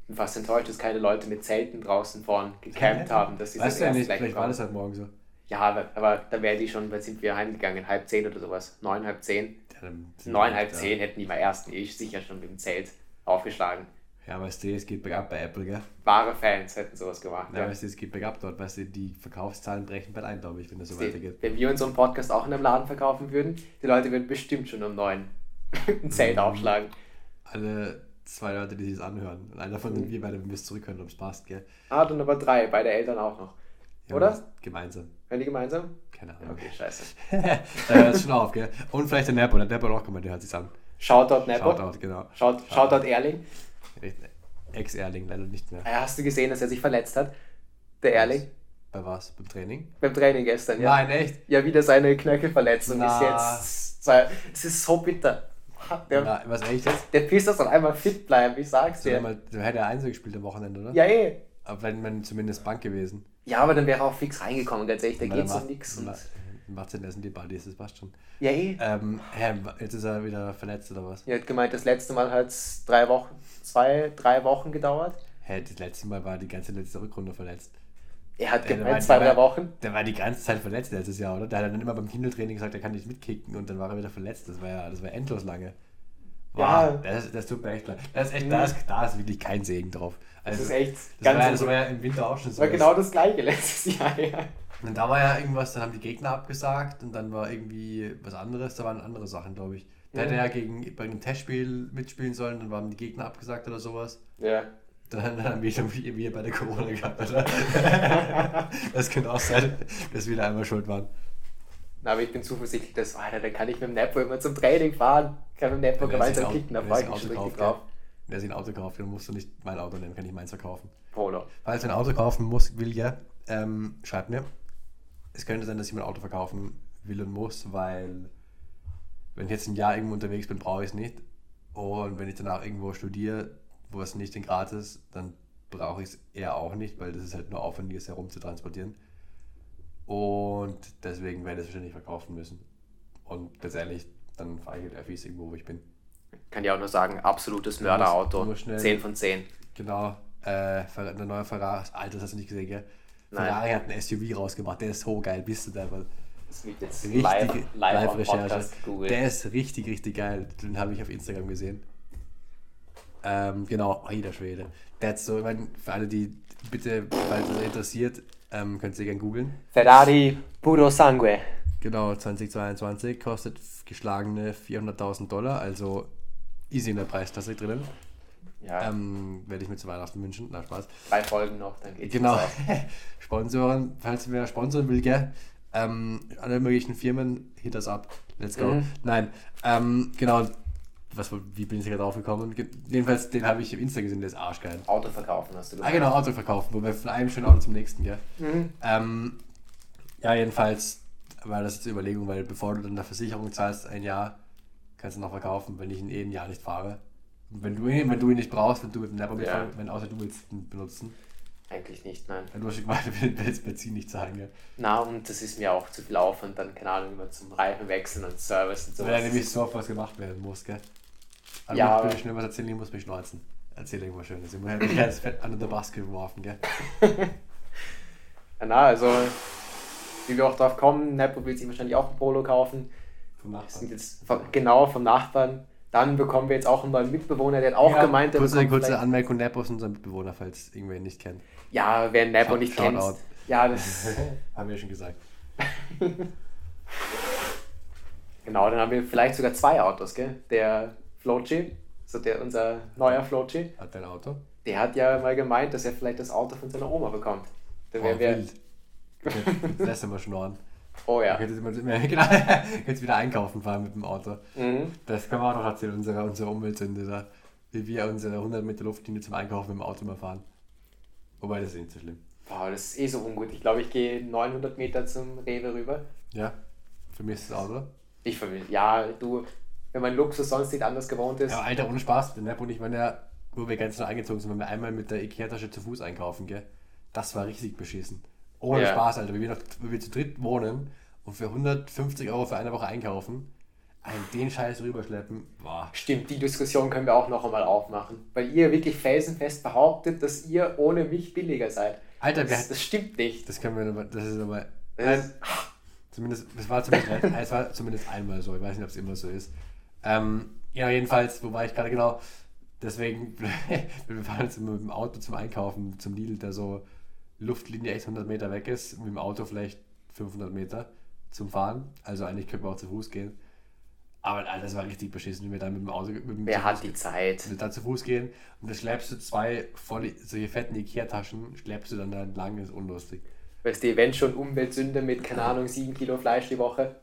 ich bin fast enttäuscht, dass keine Leute mit Zelten draußen vorn gecampt haben, dass sie Weißt du ja nicht, vielleicht war das halt morgen so. Ja, aber, aber da wären die schon, weil sind wir heimgegangen, halb zehn oder sowas. Neun, halb zehn. Dann Neun, halb zehn hätten die mal ersten ich sicher schon mit dem Zelt aufgeschlagen. Ja, weißt du, es geht bergab bei Apple, gell? Wahre Fans hätten sowas gemacht. Ja, Ja. weißt du, es geht bergab dort, weißt du, die Verkaufszahlen brechen bald ein, glaube ich, wenn das so Die- weitergeht. Wenn wir unseren Podcast auch in einem Laden verkaufen würden, die Leute würden bestimmt schon um neun ein Zelt Mhm. aufschlagen. Alle zwei Leute, die sich das anhören. Und einer davon Mhm. sind wir beide, wenn wir es zurückhören, ob es passt, gell? Ah, dann aber drei, beide Eltern auch noch. Ja, Oder? Gemeinsam. Hören die gemeinsam? Keine Ahnung. Okay, scheiße. da es schon auf, gell? Und vielleicht der Nepo, der Nepo hat auch gemeint, der hört sich an. Shoutout Nepo. Shoutout, genau. Shout, Shoutout Erling. Ex-Erling, leider nicht mehr. Hast du gesehen, dass er sich verletzt hat? Der Erling? Bei was? Beim Training? Beim Training gestern, ja. Nein, echt? Ja, wieder seine Knöchelverletzung Na. ist jetzt. Es ist so bitter. Der, Na, was echt jetzt? der Pisser soll einmal fit bleiben, ich sag's So, dir. mal, du hätte er Einzel gespielt am Wochenende, oder? Ja, eh. Aber wenn man zumindest Bank gewesen. Ja, aber dann wäre er auch fix reingekommen, ganz ehrlich, da geht's er um nichts. ma- Macht Sinn, essen die Buddies, das passt schon. Ja, eh. Ähm, hä, jetzt ist er wieder verletzt oder was? Er hat gemeint, das letzte Mal hat es drei Wochen, zwei, drei Wochen gedauert. Hä, das letzte Mal war die ganze letzte Rückrunde verletzt. Er hat der gemeint, war- zwei, drei Wochen. Der war die ganze Zeit verletzt letztes Jahr, oder? Der hat dann immer beim Kindeltraining gesagt, er kann nicht mitkicken und dann war er wieder verletzt. Das war ja, das war endlos lange. Wow, das, das tut mir echt leid. Das ist echt, da, ist, da ist wirklich kein Segen drauf. Das Also, ist echt das ganz war, ja, das war ja im Winter auch schon Das so. war genau das gleiche letztes Jahr, ja. Und da war ja irgendwas, dann haben die Gegner abgesagt und dann war irgendwie was anderes, da waren andere Sachen, glaube ich. Der hätte ja gegen, bei einem Testspiel mitspielen sollen, dann waren die Gegner abgesagt oder sowas. Ja. Dann, dann haben wir wieder bei der Corona gehabt, oder? das könnte auch sein, dass wir da einmal schuld waren. Na, aber ich bin zuversichtlich, dass, Alter, dann kann ich mit dem Nepo immer zum Training fahren, kann mit dem Nepo er gemeinsam ein kicken, da freue ich er mich richtig drauf. Kauft, Wenn er sich ein Auto kauft, dann musst du nicht mein Auto nehmen, kann ich meins verkaufen. Polo. Falls du ein Auto kaufen muss, will ja, ähm, schreibt mir. Es könnte sein, dass ich mein Auto verkaufen will und muss, weil wenn ich jetzt ein Jahr irgendwo unterwegs bin, brauche ich es nicht. Und wenn ich danach irgendwo studiere, wo es nicht in Graz ist, dann brauche ich es eher auch nicht, weil das ist halt nur aufwendig, es herumzutransportieren. Und deswegen werde ich es wahrscheinlich verkaufen müssen. Und ganz ehrlich, dann fahre ich halt Öffis irgendwo, wo ich bin. Kann dir auch nur sagen, absolutes Mörderauto. nur schnell- 10 von 10. Genau, äh, der neue Ferrari, Alter, das hast du nicht gesehen, gell? Nein. Ferrari hat ein SUV rausgebracht, der ist so geil, bist du da? Das wird jetzt Richtig live, live. Podcast gegoogelt. der ist richtig, richtig geil. Den habe ich auf Instagram gesehen. Ähm, genau, oh, der Schwede. Der hat so, ich meine, für alle, die bitte, falls es euch interessiert, ähm, könnt ihr gerne googeln. Ferrari Puro Sangue. Genau, 2022 kostet geschlagene 400.000 Dollar, also easy in der Preisklasse drinnen. Ja, Ähm, werde ich mir zu Weihnachten wünschen. Na, Spaß. drei Folgen noch, dann geht's Genau. Sponsoren, falls wer sponsoren will, gell? Ähm, alle möglichen Firmen, hit us up. Let's go. Mhm. Nein, ähm, genau. Was, wie bin ich da drauf gekommen? Ge- Jedenfalls, den habe ich im Insta gesehen, der ist arschgeil. Auto verkaufen hast du Ah, gesagt. genau, Auto verkaufen, wo wir von einem schönen Auto zum nächsten, gell? Mhm. Ähm, ja, jedenfalls war das jetzt die Überlegung, weil bevor du dann eine Versicherung zahlst, ein Jahr, kannst du noch verkaufen, wenn ich ihn eh ein Jahr nicht fahre. Wenn du ihn, wenn du ihn nicht brauchst, wenn du mit dem Nepper Ja. wenn außer du willst ihn benutzen, Eigentlich nicht, nein. du hast gemeint, du willst Benzin nicht zahlen, gell? Na, und das ist mir auch zu viel Aufwand, dann, keine Ahnung, immer zum Reifen wechseln und Service und Weil da sowas. nämlich so oft was gemacht werden muss, gell? Aber Ja, ja, wenn ich schnell was erzählen, ich muss mich schneuzen. Erzähl irgendwas Schönes. Ich habe mich ganz fett under the bus geworfen, gell? Ja, na, also, wie wir auch drauf kommen, Nepo will sich wahrscheinlich auch ein Polo kaufen. Vom Nachbarn. jetzt von, genau vom Nachbarn. Dann bekommen wir jetzt auch einen neuen Mitbewohner, der hat auch Ja, gemeint, der kurze, kurze Anmerkung, Nepo ist unser Mitbewohner, falls irgendwer ihn nicht kennt. Ja, wer Nepo Shout- nicht kennt. Ja, das Haben wir schon gesagt. genau, dann haben wir vielleicht sogar zwei Autos, gell? Der Flochi, so der unser neuer Flochi, Hat dein Auto? der hat ja mal gemeint, dass er vielleicht das Auto von seiner Oma bekommt. Dann wären Oh, wir, wild. Lässt mal schnorren. Oh ja. Könntest du mal- genau, könntest wieder einkaufen fahren mit dem Auto. Mhm. Das kann man auch noch erzählen, unsere, unsere Umweltsünde da. Wie wir unsere 100 Meter Luftlinie zum Einkaufen mit dem Auto mal fahren. Wobei, das ist nicht so schlimm. Boah, das ist eh so ungut. Ich glaube, ich gehe 900 Meter zum Rewe rüber. Ja, für mich ist das Auto. Ich vermisse, ja, du, wenn man Luxus sonst nicht anders gewohnt ist. Ja, Alter, ohne Spaß. Der Nepo und ich waren ja, wo wir ganz neu eingezogen sind, waren wir einmal mit der Ikea-Tasche zu Fuß einkaufen, gell? Das war richtig beschissen. Ohne Ja. Spaß, Alter. Wie wir, noch, wie wir zu dritt wohnen und für 150 Euro für eine Woche einkaufen, einen den Scheiß rüberschleppen, boah. Stimmt, die Diskussion können wir auch noch einmal aufmachen. Weil ihr wirklich felsenfest behauptet, dass ihr ohne mich billiger seid. Alter, Das, das stimmt nicht. das können wir, das ist aber, Das, Zumindest, es war zumindest, es war zumindest einmal so. Ich weiß nicht, ob es immer so ist. Ähm, ja, jedenfalls, wo war ich gerade genau? Deswegen, wir fahren jetzt immer mit dem Auto zum Einkaufen, zum Lidl, der so Luftlinie echt 100 Meter weg ist, mit dem Auto vielleicht 500 Meter zum Fahren. Also eigentlich könnten wir auch zu Fuß gehen. Aber das war richtig beschissen, wenn wir dann mit dem Auto mit dem wer zu hat Fuß die. Zeit? Wenn wir da zu Fuß gehen und dann schleppst du zwei voll, solche fetten Ikea-Taschen, schleppst du dann da entlang, ist unlustig. Weißt du, wenn schon Umweltsünde mit, keine Ahnung, 7 Kilo Fleisch die Woche.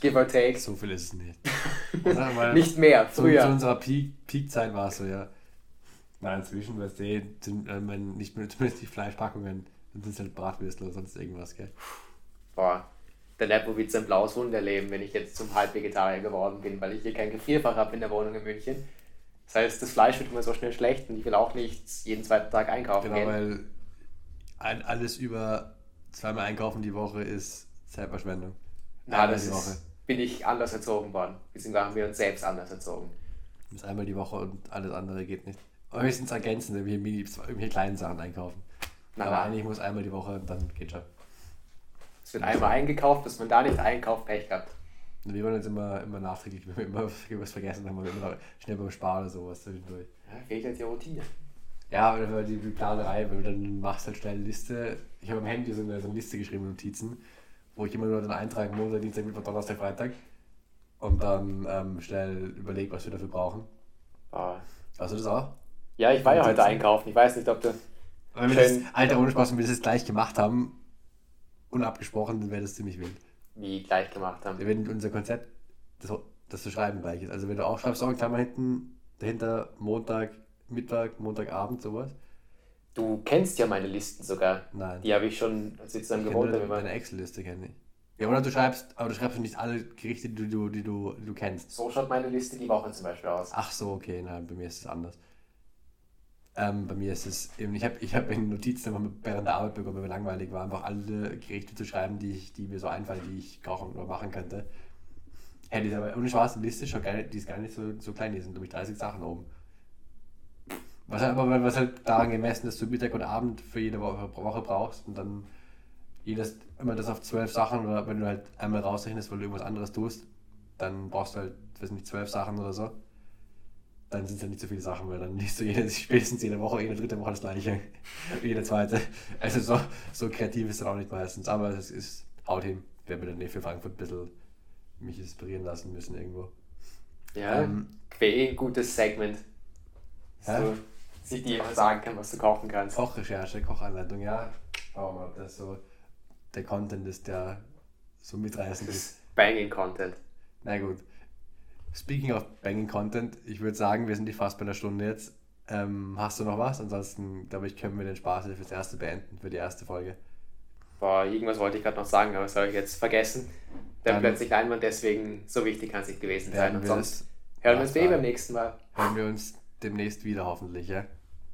Give or take. So viel ist es nicht. Nicht mehr, Zu, früher. zu unserer Peak- Peak-Zeit war es so, ja. Na, inzwischen, weißt du, sind äh, man nicht mehr zumindest die Fleischpackungen, dann sind es halt Bratwürstel oder sonst irgendwas, gell? Boah, der Nepo wird sein blaues Wunderleben, wenn ich jetzt zum Halbvegetarier geworden bin, weil ich hier kein Gefrierfach habe in der Wohnung in München. Das heißt, das Fleisch wird immer so schnell schlecht und ich will auch nicht jeden zweiten Tag einkaufen Genau, gehen. weil ein, alles über zweimal einkaufen die Woche ist Zeitverschwendung. Na, Einmal das die Woche. ist, bin ich anders erzogen worden. Beziehungsweise haben wir uns selbst anders erzogen. Das ist einmal die Woche und alles andere geht nicht. Höchstens ergänzen, irgendwelche, Mini, irgendwelche kleinen Sachen einkaufen. Na, Aber eigentlich muss einmal die Woche und dann geht schon. Es wird einmal eingekauft, dass man da nicht einkauft, Pech gehabt. Wir wollen jetzt immer, immer nachträglich, wenn wir immer was vergessen haben, wir immer schnell beim Sparen oder sowas zwischendurch. Ja, fehlt halt die Routine. Ja, aber die, die Planerei, weil du dann machst halt schnell eine Liste. Ich habe am Handy so eine, so eine Liste geschrieben, Notizen, wo ich immer nur dann eintrage, Montag, Dienstag, Mittwoch, Donnerstag, Freitag. Und dann ähm, schnell überlege, was wir dafür brauchen. Ah. Hast du das auch? Ja, ich war ja heute einkaufen. Ich weiß nicht, ob du. Weil wir das. Alter, ohne Spaß, wenn wir das jetzt gleich gemacht haben, unabgesprochen, dann wäre das ziemlich wild. Wie gleich gemacht haben. Wenn unser Konzept, das, das zu schreiben gleich ist. Also wenn du auch schreibst, auch in Klammer hinten, dahinter Montag, Mittag, Montagabend, sowas. Du kennst ja meine Listen sogar. Nein. Die habe ich schon, als zusammen Ich gewohnt deine immer. Excel-Liste, kenne ich. Ja, oder du schreibst, aber du schreibst nicht alle Gerichte, die du, die du, die du kennst. So schaut meine Liste die Woche zum Beispiel aus. Ach so, okay, nein, bei mir ist es anders. Ähm, bei mir ist es eben, ich habe ich hab in Notizen während der Arbeit bekommen, wenn mir langweilig war, einfach alle Gerichte zu schreiben, die, ich, die mir so einfallen, die ich kochen oder machen könnte. Die ist aber ohne schwarze Liste schon gar die ist gar nicht so, so klein, die sind glaube ich 30 Sachen oben. Was halt, aber was halt daran gemessen ist, dass du Mittag und Abend für jede Woche, Woche brauchst und dann jedes, immer das auf zwölf Sachen oder wenn du halt einmal rausrechnest, weil du irgendwas anderes tust, dann brauchst du halt, weiß nicht, zwölf Sachen oder so. Dann sind es ja nicht so viele Sachen, weil dann liest du jede, spätestens jede Woche, jede dritte Woche das gleiche. jede zweite. Also so, so kreativ ist es auch nicht meistens. Aber es ist, haut hin. Werde mir dann für Frankfurt ein bisschen mich inspirieren lassen müssen irgendwo. Ja, Ähm, eh gutes Segment. Hä? So, sich jemand sagen kann, was du kochen kannst. Kochrecherche, Kochanleitung, ja. Schauen wir mal, ob das so der Content ist, der so mitreißend ist. Banging Content. Na gut. Speaking of Banging Content, ich würde sagen, wir sind die fast bei einer Stunde jetzt. Ähm, hast du noch was? Ansonsten, glaube ich, können wir den Spaß fürs erste beenden, für die erste Folge. Boah, irgendwas wollte ich gerade noch sagen, aber das habe ich jetzt vergessen. Dann Dann- plötzlich Leinwand, deswegen so wichtig kann es nicht gewesen sein. Und sonst hören wir uns eh beim nächsten Mal. hören wir uns demnächst wieder hoffentlich, ja?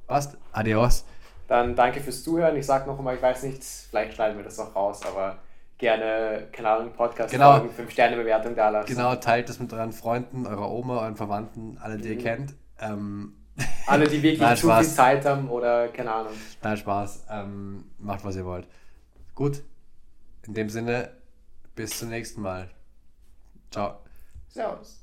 Passt. Adios. Dann danke fürs Zuhören. Ich sage noch einmal, ich weiß nicht, vielleicht schneiden wir das auch raus, aber gerne, keine Ahnung, Podcast Genau. folgen, 5-Sterne-Bewertung da lassen. Genau, teilt das mit euren Freunden, eurer Oma, euren Verwandten, alle, die ihr Mhm. kennt. Ähm, Alle, die wirklich Nein, zu Spaß. viel Zeit haben oder keine Ahnung. nein, Spaß. Ähm, macht, was ihr wollt. Gut. In dem Sinne, bis zum nächsten Mal. Ciao. Servus.